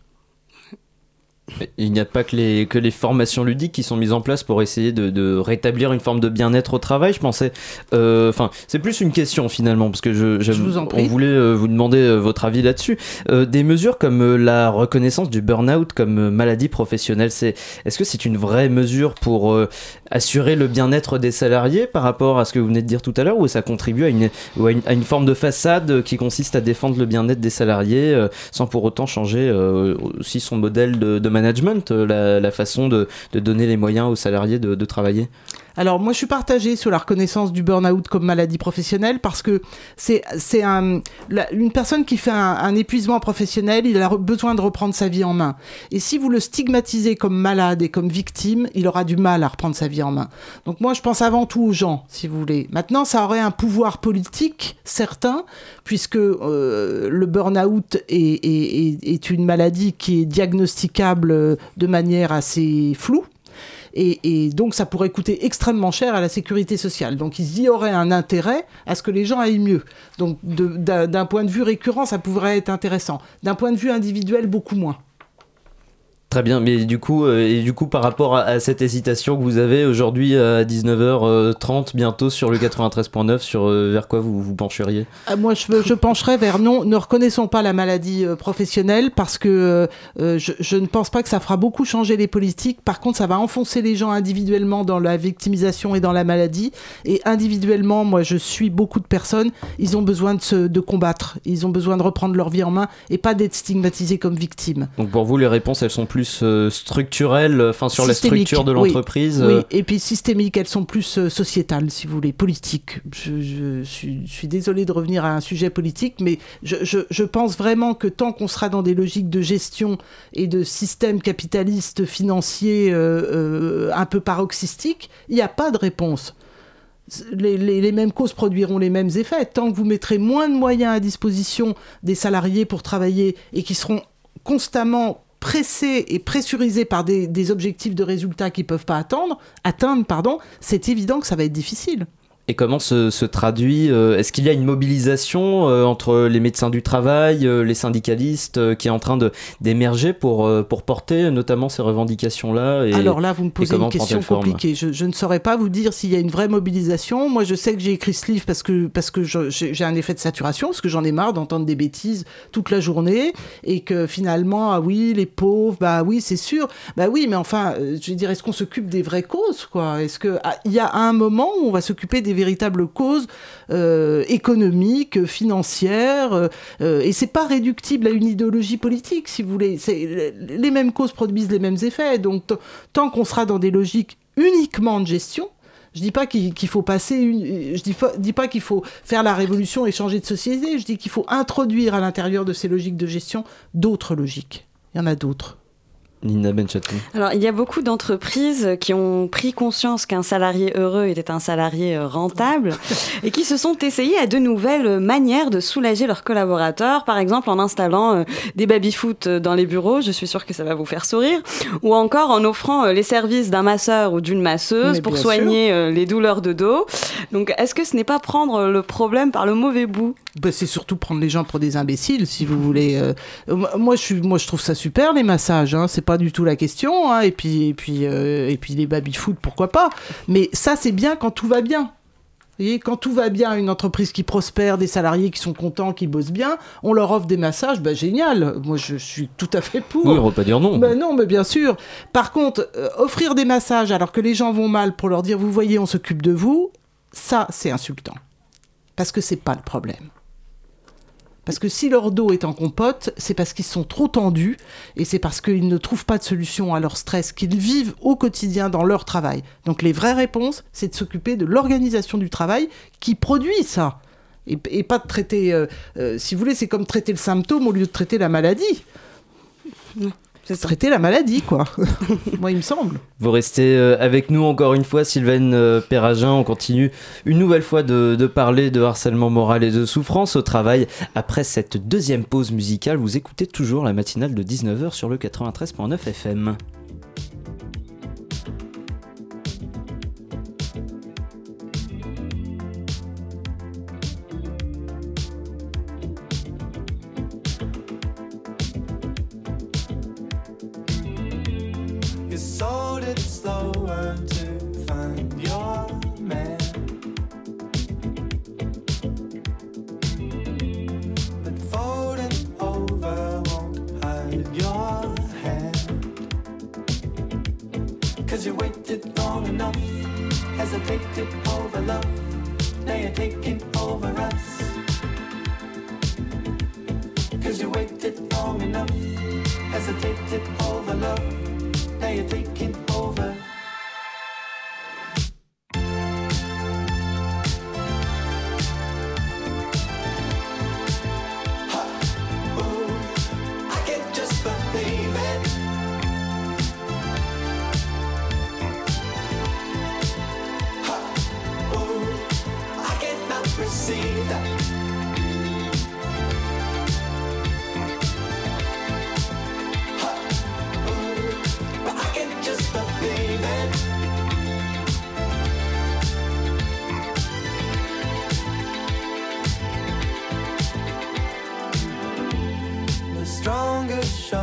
Speaker 1: Il n'y a pas que les, que les formations ludiques qui sont mises en place pour essayer de, de rétablir une forme de bien-être au travail, je pensais. Euh, Enfin, c'est plus une question finalement, parce que je, j'aime-
Speaker 9: vous en prie.
Speaker 1: on voulait euh, vous demander euh, votre avis là-dessus. Euh, des mesures comme la reconnaissance du burn-out comme maladie professionnelle, c'est, est-ce que c'est une vraie mesure pour euh, assurer le bien-être des salariés par rapport à ce que vous venez de dire tout à l'heure, ou ça contribue à une, à une, forme de façade qui consiste à défendre le bien-être des salariés euh, sans pour autant changer euh, aussi son modèle de, management, euh, la, façon de, de donner les moyens aux salariés de travailler?
Speaker 9: Alors moi je suis partagée sur la reconnaissance du burn-out comme maladie professionnelle parce que c'est c'est un, une personne qui fait un, épuisement professionnel, il a besoin de reprendre sa vie en main. Et si vous le stigmatisez comme malade et comme victime, il aura du mal à reprendre sa vie en main. Donc moi je pense avant tout aux gens, si vous voulez. Maintenant ça aurait un pouvoir politique certain puisque euh, le burn-out est, est- est- une maladie qui est diagnosticable de manière assez floue. Et, donc, ça pourrait coûter extrêmement cher à la sécurité sociale. Donc, il y aurait un intérêt à ce que les gens aillent mieux. Donc, d'un point de vue récurrent, ça pourrait être intéressant. D'un point de vue individuel, beaucoup moins.
Speaker 1: Très bien, mais du coup, euh, et du coup, par rapport à, à cette hésitation que vous avez aujourd'hui à 19h30 bientôt sur le 93.9, sur euh, vers quoi vous vous pencheriez?
Speaker 9: Ah, Moi, je, je pencherais vers non, ne reconnaissons pas la maladie euh, professionnelle parce que euh, je, je ne pense pas que ça fera beaucoup changer les politiques. Par contre, ça va enfoncer les gens individuellement dans la victimisation et dans la maladie. Et individuellement, moi, je suis beaucoup de personnes. Ils ont besoin de, se, de combattre. Ils ont besoin de reprendre leur vie en main et pas d'être stigmatisés comme victimes.
Speaker 1: Donc pour vous, les réponses, elles sont plus euh, structurelles, enfin sur la structure de l'entreprise
Speaker 9: Oui,
Speaker 1: euh,
Speaker 9: et puis systémiques, elles sont plus euh, sociétales, si vous voulez, politiques. Je, je suis, je suis désolé de revenir à un sujet politique, mais je, pense vraiment que tant qu'on sera dans des logiques de gestion et de système capitaliste financier euh, euh, un peu paroxystique, il n'y a pas de réponse. Les, les- les mêmes causes produiront les mêmes effets. Tant que vous mettrez moins de moyens à disposition des salariés pour travailler et qui seront constamment pressés et pressurisés par des, objectifs de résultats qu'ils ne peuvent pas attendre, atteindre, pardon, c'est évident que ça va être difficile.
Speaker 1: Et comment se, se traduit euh, Est-ce qu'il y a une mobilisation euh, entre les médecins du travail, euh, les syndicalistes, euh, qui est en train d'émerger pour pour porter notamment ces revendications-là
Speaker 9: Alors là, vous me posez une question compliquée. Je, je ne saurais pas vous dire s'il y a une vraie mobilisation. Moi, je sais que j'ai écrit ce livre parce que, parce que j'ai un effet de saturation, parce que j'en ai marre d'entendre des bêtises toute la journée, et que finalement, ah oui, les pauvres, bah oui, c'est sûr. Bah oui, mais enfin, je veux dire, est-ce qu'on s'occupe des vraies causes, quoi? Est-ce que ah, y a un moment où on va s'occuper des véritables causes euh, économiques, financières, euh, euh, et c'est pas réductible à une idéologie politique, si vous voulez. Les mêmes causes produisent les mêmes effets. Donc, tant qu'on sera dans des logiques uniquement de gestion, je dis pas qu'il faut passer je dis pas qu'il faut faire la révolution et changer de société. Je dis qu'il faut introduire à l'intérieur de ces logiques de gestion d'autres logiques. Il y en a d'autres.
Speaker 1: Nina Benchatou.
Speaker 10: Alors, il y a beaucoup d'entreprises qui ont pris conscience qu'un salarié heureux était un salarié euh, rentable [LAUGHS] et qui se sont essayés à de nouvelles manières de soulager leurs collaborateurs, par exemple en installant euh, des baby-foot dans les bureaux, je suis sûre que ça va vous faire sourire, ou encore en offrant euh, les services d'un masseur ou d'une masseuse
Speaker 9: Mais
Speaker 10: pour soigner euh, les douleurs de dos. Donc, est-ce que ce n'est pas prendre le problème par le mauvais bout?
Speaker 9: Ben, c'est surtout prendre les gens pour des imbéciles, si vous voulez. euh. Euh, moi, je suis, moi, je trouve ça super les massages. Hein, c'est pas du tout la question. hein, et puis, et puis, euh, et puis les baby-foot, pourquoi pas. Mais ça, c'est bien quand tout va bien. Vous voyez, quand tout va bien, une entreprise qui prospère, des salariés qui sont contents, qui bossent bien, on leur offre des massages, ben génial. Moi, je suis tout à fait pour.
Speaker 1: Oui, on va pas dire non.
Speaker 9: Ben non, mais bien sûr. Par contre, euh, offrir des massages alors que les gens vont mal pour leur dire, vous voyez, on s'occupe de vous, ça, c'est insultant. Parce que c'est pas le problème. Parce que si leur dos est en compote, c'est parce qu'ils sont trop tendus et c'est parce qu'ils ne trouvent pas de solution à leur stress qu'ils vivent au quotidien dans leur travail. Donc les vraies réponses, c'est de s'occuper de l'organisation du travail qui produit ça. Et, pas de traiter, euh, euh, si vous voulez, c'est comme traiter le symptôme au lieu de traiter la maladie. Traiter la maladie, quoi. [LAUGHS] Moi, il me semble.
Speaker 1: Vous restez euh, avec nous encore une fois, Sylvaine euh, Perragin. On continue une nouvelle fois de, de parler de harcèlement moral et de souffrance au travail. Après cette deuxième pause musicale, vous écoutez toujours la matinale de 19h sur le 93.9 FM.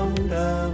Speaker 11: around us.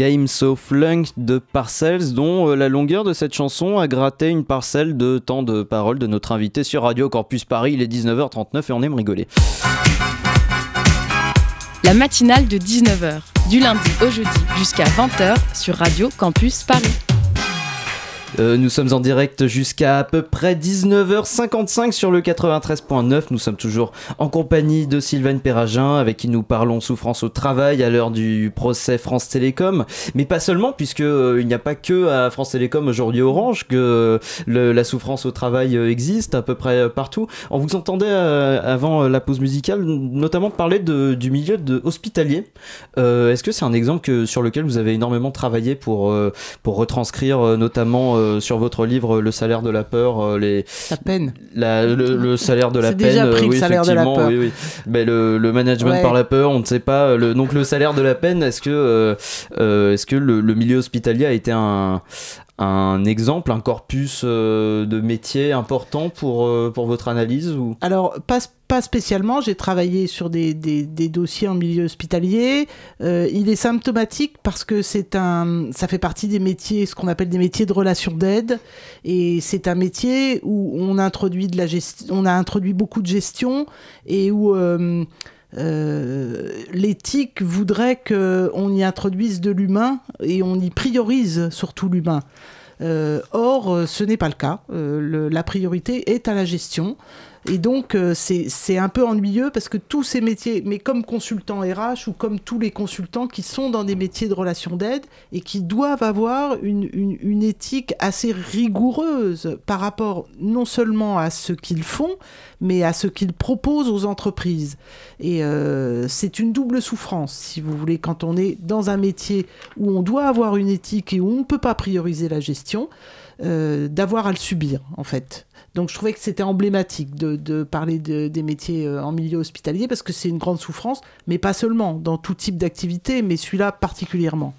Speaker 1: Game So Flunk de Parcells, dont euh, la longueur de cette chanson a gratté une parcelle de temps de parole de notre invité sur Radio Campus Paris. Il est 19h39 et on aime rigoler.
Speaker 2: La matinale de 19h, du lundi au jeudi jusqu'à 20h sur Radio Campus Paris.
Speaker 1: Euh, nous sommes en direct jusqu'à à peu près 19h55 sur le 93.9. Nous sommes toujours en compagnie de Sylvain Perragin, avec qui nous parlons souffrance au travail à l'heure du procès France Télécom. Mais pas seulement, puisque euh, n'y a pas que à France Télécom aujourd'hui Orange que le- la souffrance au travail euh, existe à peu près euh, partout. On vous entendait euh, avant euh, la pause musicale, notamment parler du milieu de hospitalier. Euh, Est-ce que c'est un exemple sur lequel vous avez énormément travaillé pour, euh, pour retranscrire euh, notamment euh, sur votre livre Le salaire de la peur, euh, les
Speaker 9: La peine.
Speaker 1: la- le, le salaire de la peine.
Speaker 9: déjà pris,
Speaker 1: euh,
Speaker 9: le
Speaker 1: oui,
Speaker 9: salaire de la peur.
Speaker 1: oui, oui. Mais le, le management
Speaker 9: Ouais.
Speaker 1: par la peur, on ne sait pas. Le, donc le salaire de la peine, est-ce que, euh, est-ce que le, le milieu hospitalier a été un un exemple, un corpus euh, de métiers important pour, euh, pour votre analyse ou...
Speaker 9: Alors, pas, pas spécialement. J'ai travaillé sur des, des- dossiers en milieu hospitalier. Euh, il est symptomatique parce que c'est un, ça fait partie des métiers, ce qu'on appelle des métiers de relation d'aide. Et c'est un métier où on introduit de la gestion, on a introduit beaucoup de gestion et où euh, l'éthique voudrait qu'on y introduise de l'humain et on y priorise surtout l'humain. Euh, or, ce n'est pas le cas. Euh, la priorité est à la gestion. Et donc, euh, c'est un peu ennuyeux parce que tous ces métiers, mais comme consultant RH ou comme tous les consultants qui sont dans des métiers de relations d'aide et qui doivent avoir une éthique assez rigoureuse par rapport non seulement à ce qu'ils font, mais à ce qu'ils proposent aux entreprises. Et euh, c'est une double souffrance, si vous voulez, quand on est dans un métier où on doit avoir une éthique et où on ne peut pas prioriser la gestion, euh, d'avoir à le subir, en fait. Donc je trouvais que c'était emblématique de, de parler de- des métiers euh, en milieu hospitalier parce que c'est une grande souffrance, mais pas seulement, dans tout type d'activité, mais celui-là particulièrement.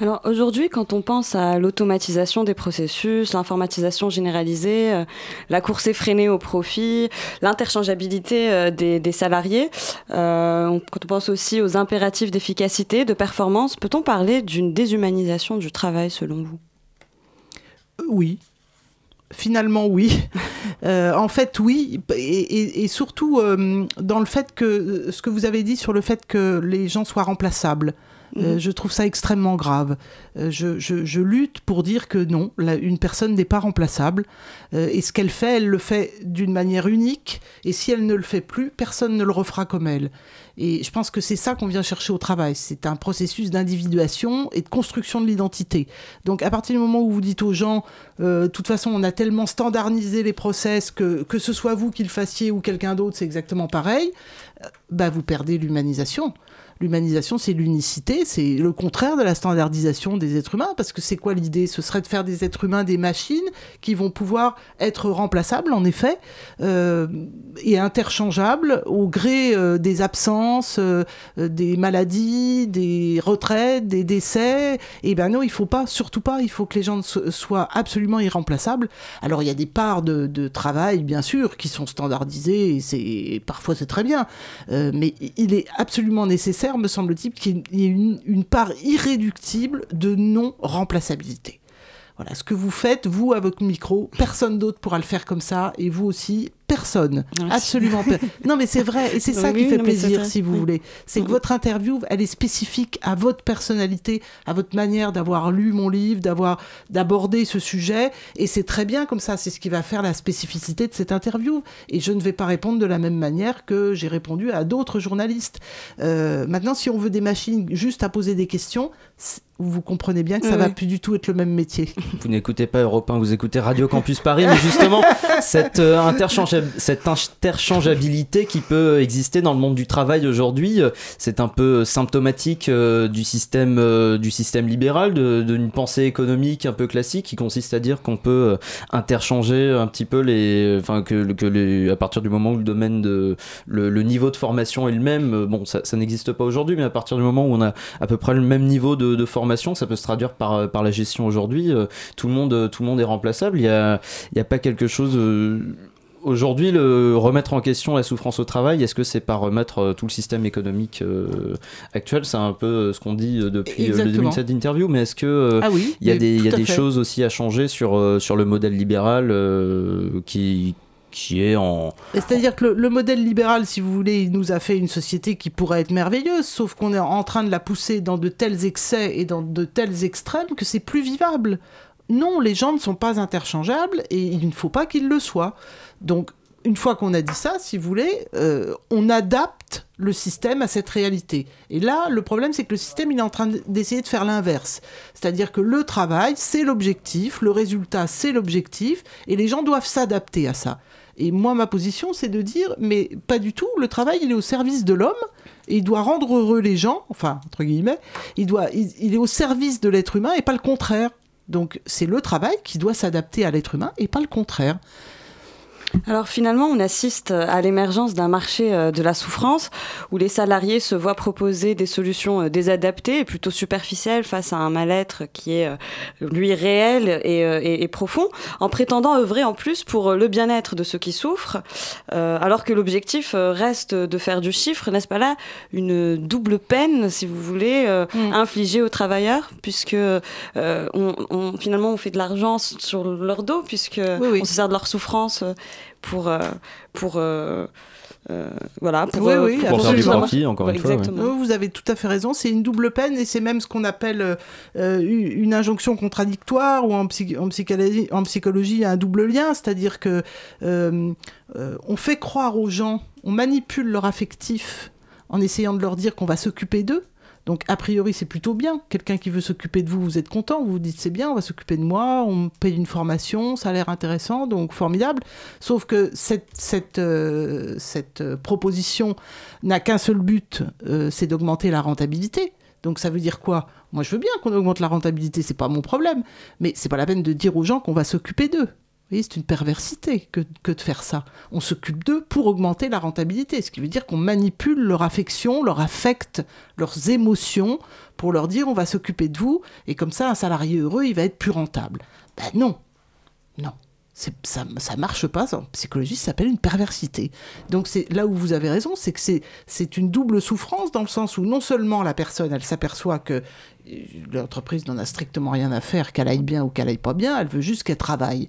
Speaker 10: Alors aujourd'hui, quand on pense à l'automatisation des processus, l'informatisation généralisée, euh, la course effrénée au profit, l'interchangeabilité euh, des, des salariés, euh, on- quand on pense aussi aux impératifs d'efficacité, de performance, peut-on parler d'une déshumanisation du travail selon vous?
Speaker 9: Oui. Finalement, oui. [LAUGHS] Euh, en fait, oui. Et, et- et surtout, euh, dans le fait que euh, ce que vous avez dit sur le fait que les gens soient remplaçables. Euh,
Speaker 10: Mhm.
Speaker 9: je trouve ça extrêmement grave. Euh, je, je- je lutte pour dire que non, la- une personne n'est pas remplaçable. Euh, et ce qu'elle fait, elle le fait d'une manière unique. Et si elle ne le fait plus, personne ne le refera comme elle. Et je pense que c'est ça qu'on vient chercher au travail. C'est un processus d'individuation et de construction de l'identité. Donc à partir du moment où vous dites aux gens, euh, de toute façon, on a tellement standardisé les process que que ce soit vous qui le fassiez ou quelqu'un d'autre, c'est exactement pareil, euh, bah vous perdez l'humanisation. L'humanisation, c'est l'unicité, c'est le contraire de la standardisation des êtres humains, parce que c'est quoi l'idée? Ce serait de faire des êtres humains des machines qui vont pouvoir être remplaçables, en effet, euh, et interchangeables au gré euh, des absences, euh, des maladies, des retraites, des décès. Et ben non, il faut pas, surtout pas, il faut que les gens so- soient absolument irremplaçables. Alors il y a des parts de, travail, bien sûr, qui sont standardisées, et parfois c'est très bien, mais il est absolument nécessaire, me semble-t-il, qu'il y ait une, une part irréductible de non-remplaçabilité. Voilà, ce que vous faites, vous, à votre micro, personne d'autre pourra le faire comme ça, et vous aussi, personne.
Speaker 10: Merci.
Speaker 9: Absolument pas. Non, mais c'est vrai, et c'est [LAUGHS] ça
Speaker 10: Oui,
Speaker 9: qui fait
Speaker 10: non,
Speaker 9: plaisir, si vous
Speaker 10: Oui.
Speaker 9: voulez. C'est que votre interview, elle est spécifique à votre personnalité, à votre manière d'avoir lu mon livre, d'avoir d'aborder ce sujet, et c'est très bien comme ça. C'est ce qui va faire la spécificité de cette interview. Et je ne vais pas répondre de la même manière que j'ai répondu à d'autres journalistes. Euh, maintenant, si on veut des machines juste à poser des questions, vous comprenez bien que ça
Speaker 10: Ouais,
Speaker 9: va plus du tout être le même métier.
Speaker 1: Vous n'écoutez pas Europe 1, vous écoutez Radio Campus Paris, mais justement, [LAUGHS] cette, euh, interchangeab- cette interchangeabilité qui peut exister dans le monde du travail aujourd'hui, euh, c'est un peu symptomatique euh, du, système, euh, du système libéral, d'une pensée économique un peu classique qui consiste à dire qu'on peut interchanger un petit peu les. Enfin, que, à partir du moment où le domaine de. le, niveau de formation est le même, bon, ça, n'existe pas aujourd'hui, mais à partir du moment où on a à peu près le même niveau de, de formation, ça peut se traduire par, par la gestion aujourd'hui. tout, le monde, tout le monde est remplaçable. Il n'y a, y a pas quelque chose. Aujourd'hui, le remettre en question la souffrance au travail, est-ce que c'est pas remettre euh, tout le système économique euh, actuel? C'est un peu euh, ce qu'on dit depuis le début de cette interview, mais est-ce que euh,
Speaker 9: Ah oui,
Speaker 1: il y a des, y a choses aussi à changer sur, sur le modèle libéral euh, qui, qui est en,
Speaker 9: C'est-à-dire que le, le modèle libéral, si vous voulez, il nous a fait une société qui pourrait être merveilleuse, sauf qu'on est en train de la pousser dans de tels excès et dans de tels extrêmes que c'est plus vivable. Non, les gens ne sont pas interchangeables et il ne faut pas qu'ils le soient. Donc, une fois qu'on a dit ça, si vous voulez, euh, on adapte le système à cette réalité. Et là, le problème, c'est que le système, il est en train d'essayer de faire l'inverse. C'est-à-dire que le travail, c'est l'objectif, le résultat, c'est l'objectif, et les gens doivent s'adapter à ça. Et moi, ma position, c'est de dire, mais pas du tout, le travail, il est au service de l'homme, et il doit rendre heureux les gens, enfin, entre guillemets, il, doit, il, il est au service de l'être humain, et pas le contraire. Donc c'est le travail qui doit s'adapter à l'être humain et pas le contraire.
Speaker 10: Alors finalement, on assiste à l'émergence d'un marché euh, de la souffrance où les salariés se voient proposer des solutions euh, désadaptées et plutôt superficielles face à un mal-être qui est, euh, lui, réel et, et- et profond, en prétendant œuvrer en plus pour le bien-être de ceux qui souffrent, euh, alors que l'objectif reste de faire du chiffre, n'est-ce pas là, une double peine, si vous voulez, euh, infligée aux travailleurs, puisque euh, on, on- finalement on fait de l'argent sur leur dos, puisque on se sert de leur souffrance pour euh, pour euh, euh, voilà pour,
Speaker 9: Oui,
Speaker 10: euh,
Speaker 9: oui,
Speaker 1: Pour faire du profit, encore une fois, ouais.
Speaker 10: Exactement.
Speaker 9: Oui, Vous avez tout à fait raison, c'est une double peine et c'est même ce qu'on appelle euh, une injonction contradictoire ou en, psy- en psychologie, en psychologie un double lien, c'est-à-dire que euh, euh, on fait croire aux gens, on manipule leur affectif en essayant de leur dire qu'on va s'occuper d'eux. Donc a priori c'est plutôt bien. Quelqu'un qui veut s'occuper de vous, vous êtes content, vous vous dites c'est bien, on va s'occuper de moi, on me paye une formation, ça a l'air intéressant, donc formidable. Sauf que cette, euh, euh, proposition n'a qu'un seul but, euh, c'est d'augmenter la rentabilité. Donc ça veut dire quoi? Moi je veux bien qu'on augmente la rentabilité, c'est pas mon problème, mais c'est pas la peine de dire aux gens qu'on va s'occuper d'eux. Voyez, c'est une perversité que, que de faire ça. On s'occupe d'eux pour augmenter la rentabilité, ce qui veut dire qu'on manipule leur affection, leur affect, leurs émotions pour leur dire on va s'occuper de vous et comme ça un salarié heureux il va être plus rentable. Ben non, non. Ça, ça marche pas, en psychologie, ça s'appelle une perversité. Donc c'est là où vous avez raison, c'est que c'est- une double souffrance dans le sens où non seulement la personne, elle s'aperçoit que l'entreprise n'en a strictement rien à faire, qu'elle aille bien ou qu'elle aille pas bien, elle veut juste qu'elle travaille.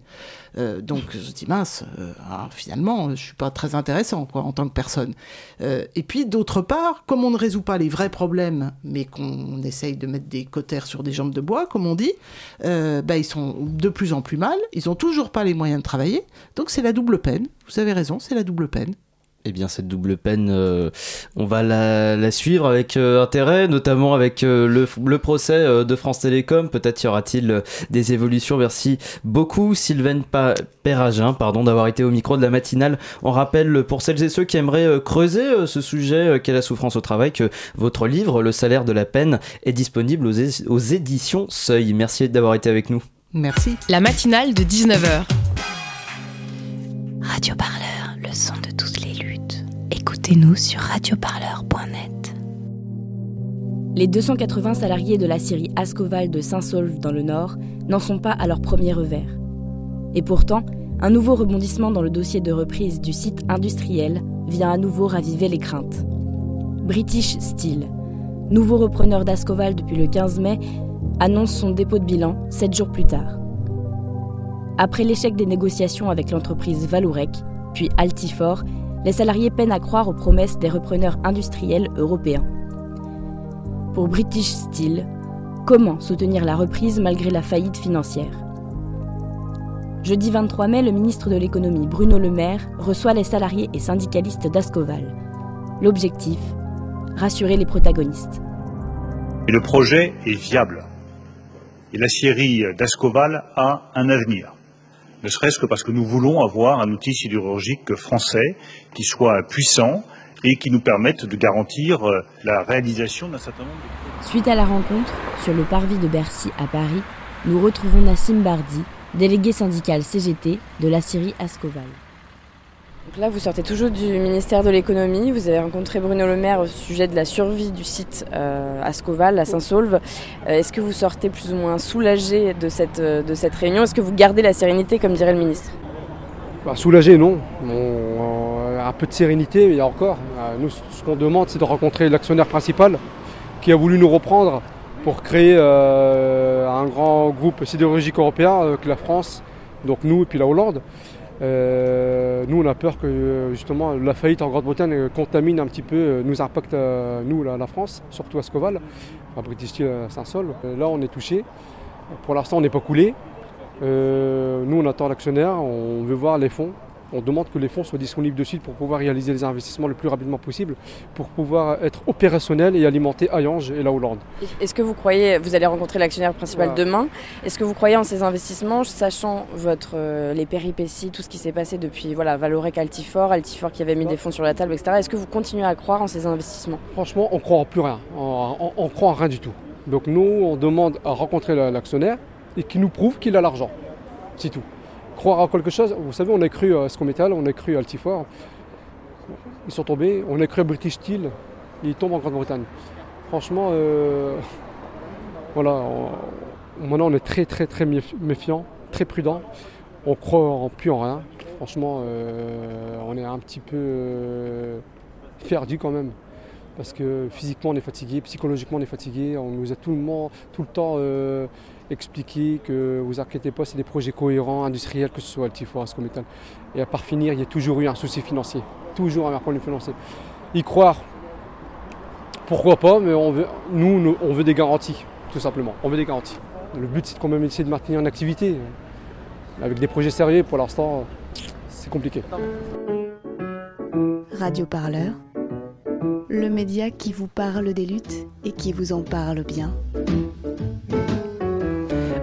Speaker 9: Euh, donc je dis mince, euh, ah, finalement, je suis pas très intéressant en tant que personne. Euh, et puis d'autre part, comme on ne résout pas les vrais problèmes, mais qu'on essaye de mettre des cautères sur des jambes de bois, comme on dit, bah, ils sont de plus en plus mal, ils ont toujours pas les moyens de travailler, donc c'est la double peine. Vous avez raison, c'est la double peine.
Speaker 1: Eh bien, cette double peine, euh, on va la, la suivre avec euh, intérêt, notamment avec euh, le, le procès euh, de France Télécom. Peut-être y aura-t-il euh, des évolutions. Merci beaucoup, Sylvain pa Perragin, pardon, d'avoir été au micro de la matinale. On rappelle, pour celles et ceux qui aimeraient euh, creuser euh, ce sujet euh, qu'est la souffrance au travail, que votre livre, Le salaire de la peine, est disponible aux, aux éditions Seuil. Merci d'avoir été avec nous.
Speaker 9: Merci.
Speaker 2: La matinale de 19h.
Speaker 12: Radio Parleur, le son de. Écoutez-nous sur radioparleur.net.
Speaker 13: Les 280 salariés de la scierie Ascoval de Saint-Saulve dans le Nord n'en sont pas à leur premier revers. Et pourtant, un nouveau rebondissement dans le dossier de reprise du site industriel vient à nouveau raviver les craintes. British Steel, nouveau repreneur d'Ascoval depuis le 15 mai, annonce son dépôt de bilan sept jours plus tard. Après l'échec des négociations avec l'entreprise Valorec, puis Altifort, les salariés peinent à croire aux promesses des repreneurs industriels européens. Pour British Steel, comment soutenir la reprise malgré la faillite financière? Jeudi 23 mai, le ministre de l'économie Bruno Le Maire reçoit les salariés et syndicalistes d'Ascoval. L'objectif? Rassurer les protagonistes.
Speaker 14: Le projet est viable. Et la scierie d'Ascoval a un avenir. Ne serait-ce que parce que nous voulons avoir un outil sidérurgique français qui soit puissant et qui nous permette de garantir euh, la réalisation d'un certain nombre de
Speaker 13: Suite à la rencontre, sur le parvis de Bercy à Paris, nous retrouvons Nassim Bardi, délégué syndical CGT de la Syrie Ascoval.
Speaker 15: Là, vous sortez toujours du ministère de l'économie. Vous avez rencontré Bruno Le Maire au sujet de la survie du site euh, Ascoval, à Saint-Saulve. Euh, Est-ce que vous sortez plus ou moins soulagé de cette, euh, de cette réunion? Est-ce que vous gardez la sérénité, comme dirait le ministre?
Speaker 16: Bah, soulagé, non. On- on- un peu de sérénité, il y a encore. Euh, Nous, ce qu'on demande, c'est de rencontrer l'actionnaire principal qui a voulu nous reprendre pour créer euh, un grand groupe sidérurgique européen avec la France, donc nous et puis la Hollande. Euh, nous, on a peur que euh, justement la faillite en Grande-Bretagne euh, contamine un petit peu, nous impacte nous, la, France, surtout à Scoval, à British Steel à Saint-Sol. Là, on est touché. Pour l'instant, on n'est pas coulé. Nous, on attend l'actionnaire, on veut voir les fonds. On demande que les fonds soient disponibles de suite pour pouvoir réaliser les investissements le plus rapidement possible, pour pouvoir être opérationnel et alimenter Hayange et la Hollande.
Speaker 15: Est-ce que vous croyez, vous allez rencontrer l'actionnaire principal
Speaker 16: Voilà.
Speaker 15: demain, est-ce que vous croyez en ces investissements, sachant votre, euh, les péripéties, tout ce qui s'est passé depuis voilà, Valorec Altifort, Altifort qui avait mis des fonds sur la table, etc. Est-ce que vous continuez à croire en ces investissements?
Speaker 16: Franchement, on croit en plus rien. On, on- on croit en rien du tout. Donc nous, on demande à rencontrer la- l'actionnaire et qui nous prouve qu'il a l'argent. C'est tout. Croire en quelque chose, vous savez, on a cru à Scometal, on a cru à Altifor, ils sont tombés, on a cru à British Steel, ils tombent en Grande-Bretagne. Franchement, euh, voilà, maintenant on est très très très méf- méfiant, très prudent. On croit en plus en rien. Franchement, euh, on est un petit peu euh, perdu quand même. Parce que physiquement on est fatigué, psychologiquement on est fatigué. On nous a tout le, monde, tout le temps euh, expliqué que vous inquiétez pas, c'est des projets cohérents, industriels, que ce soit Altifor, Ascométal. Et à part finir, il y a toujours eu un souci financier. Toujours un problème financier. Y croire, pourquoi pas, mais on veut, nous, nous, on veut des garanties, tout simplement. On veut des garanties. Le but, c'est quand même essayer de maintenir une activité. Avec des projets sérieux, pour l'instant, c'est compliqué.
Speaker 12: Radio Parleur, le média qui vous parle des luttes et qui vous en parle bien.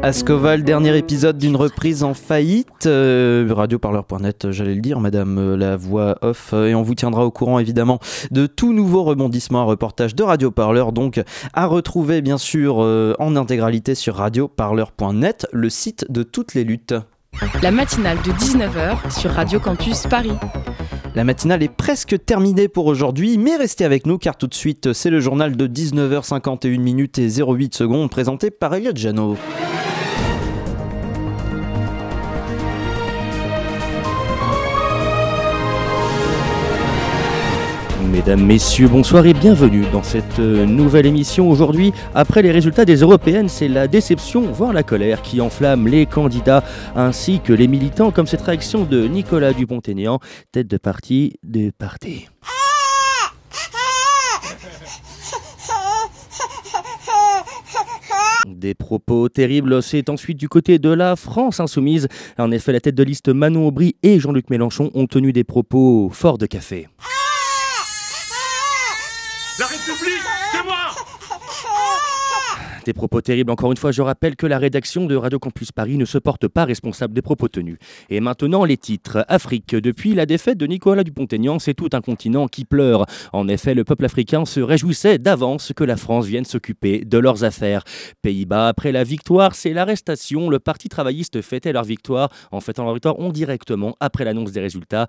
Speaker 1: Ascoval, dernier épisode d'une reprise en faillite. Euh, Radioparleur.net, j'allais le dire, madame euh, la voix off. euh, et on vous tiendra au courant évidemment de tout nouveau rebondissement, un reportage de Radioparleur. Donc à retrouver bien sûr euh, en intégralité sur radioparleur.net, le site de toutes les luttes.
Speaker 2: La matinale de 19h sur Radio Campus Paris.
Speaker 1: La matinale est presque terminée pour aujourd'hui, mais restez avec nous car tout de suite c'est le journal de 19h51 minutes et 08 secondes présenté par Elliot Jano.
Speaker 17: Mesdames, Messieurs, bonsoir et bienvenue dans cette euh, nouvelle émission. Aujourd'hui, après les résultats des européennes, c'est la déception, voire la colère qui enflamme les candidats ainsi que les militants, comme cette réaction de Nicolas Dupont-Aignan, tête de parti de parti. Des propos terribles, c'est ensuite du côté de la France insoumise. En effet, la tête de liste Manon Aubry et Jean-Luc Mélenchon ont tenu des propos forts de café.
Speaker 18: La République,
Speaker 17: Des propos terribles, encore une fois, je rappelle que la rédaction de Radio Campus Paris ne se porte pas responsable des propos tenus. Et maintenant, les titres. Afrique. Depuis la défaite de Nicolas Dupont-Aignan, c'est tout un continent qui pleure. En effet, le peuple africain se réjouissait d'avance que la France vienne s'occuper de leurs affaires. Pays-Bas, après la victoire, c'est l'arrestation. Le Parti travailliste fêtait leur victoire. En fêtant leur victoire, ont directement, après l'annonce des résultats,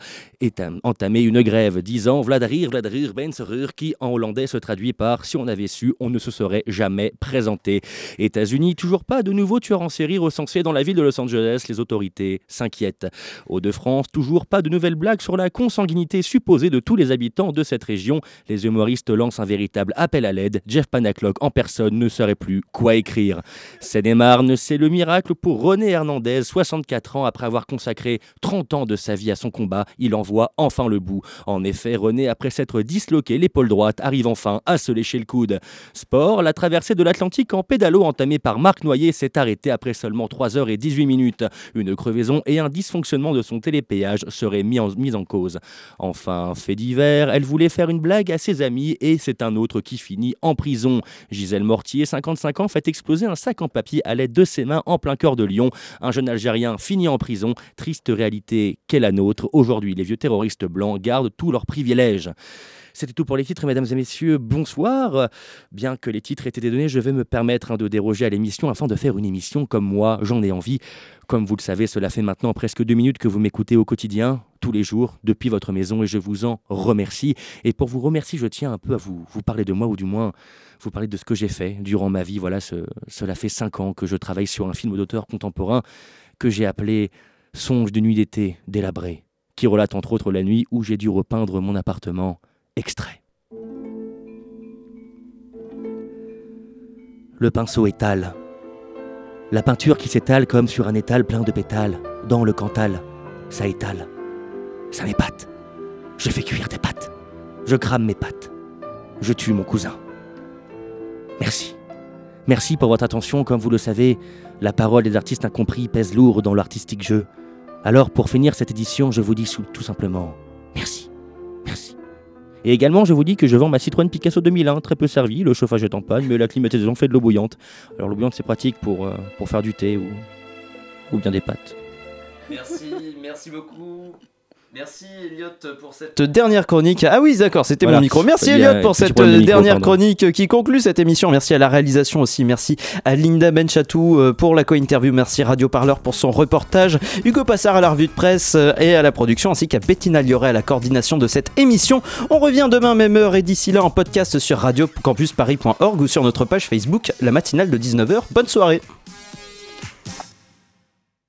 Speaker 17: entamé une grève disant Vladarir, Vladarir, Ben qui en hollandais se traduit par Si on avait su, on ne se serait jamais présenté. États-Unis, toujours pas de nouveaux tueurs en série recensés dans la ville de Los Angeles. Les autorités s'inquiètent. Hauts-de-France, toujours pas de nouvelles blagues sur la consanguinité supposée de tous les habitants de cette région. Les humoristes lancent un véritable appel à l'aide. Jeff Panaclock en personne ne saurait plus quoi écrire. Seine-et-Marne, c'est le miracle pour René Hernandez, 64 ans après avoir consacré 30 ans de sa vie à son combat. Il en voit enfin le bout. En effet, René, après s'être disloqué l'épaule droite, arrive enfin à se lécher le coude. Sport, la traversée de l'Atlantique en pédalo entamée par Marc Noyer s'est arrêtée après seulement 3 heures et 18 minutes. Une crevaison et un dysfonctionnement de son télépéage seraient mis en, mis en cause. Enfin, fait divers, elle voulait faire une blague à ses amis et c'est un autre qui finit en prison. Gisèle Mortier, 55 ans, fait exploser un sac en papier à l'aide de ses mains en plein cœur de Lyon. Un jeune Algérien finit en prison. Triste réalité qu'est la nôtre. Aujourd'hui, les vieux terroristes blancs gardent tous leurs privilèges. C'était tout pour les titres, mesdames et messieurs. Bonsoir. Bien que les titres aient été donnés, je vais me permettre hein, de déroger à l'émission afin de faire une émission comme moi, j'en ai envie. Comme vous le savez, cela fait maintenant presque deux minutes que vous m'écoutez au quotidien, tous les jours, depuis votre maison, et je vous en remercie. Et pour vous remercier, je tiens un peu à vous, vous parler de moi, ou du moins vous parler de ce que j'ai fait durant ma vie. Voilà, ce- cela fait cinq ans que je travaille sur un film d'auteur contemporain que j'ai appelé Songe de nuit d'été délabré, qui relate entre autres la nuit où j'ai dû repeindre mon appartement. Extrait. Le pinceau étale. La peinture qui s'étale comme sur un étal plein de pétales, dans le cantal, ça étale. Ça m'épate. Je fais cuire des pâtes. Je crame mes pattes. Je tue mon cousin. Merci. Merci pour votre attention. Comme vous le savez, la parole des artistes incompris pèse lourd dans l'artistique jeu. Alors, pour finir cette édition, je vous dis tout simplement. Merci. Et également, je vous dis que je vends ma Citroën Picasso 2001, très peu servie, le chauffage est en panne, mais la climatisation fait de l'eau bouillante. Alors l'eau bouillante, c'est pratique pour, euh, pour faire du thé ou, ou bien des pâtes.
Speaker 1: Merci, merci beaucoup. Merci Elliot pour cette dernière chronique. Ah oui, d'accord, c'était
Speaker 17: Voilà.
Speaker 1: mon micro. Merci Elliot pour cette
Speaker 17: de
Speaker 1: euh,
Speaker 17: micro,
Speaker 1: dernière
Speaker 17: pardon.
Speaker 1: chronique qui conclut cette émission. Merci à la réalisation aussi. Merci à Linda Benchatou euh, pour la co-interview. Merci Radio Parleur pour son reportage. Hugo Passard à la revue de presse euh, et à la production, ainsi qu'à Bettina Lioré à la coordination de cette émission. On revient demain même heure et d'ici là en podcast sur radiocampusparis.org ou sur notre page Facebook, la matinale de 19h. Bonne soirée.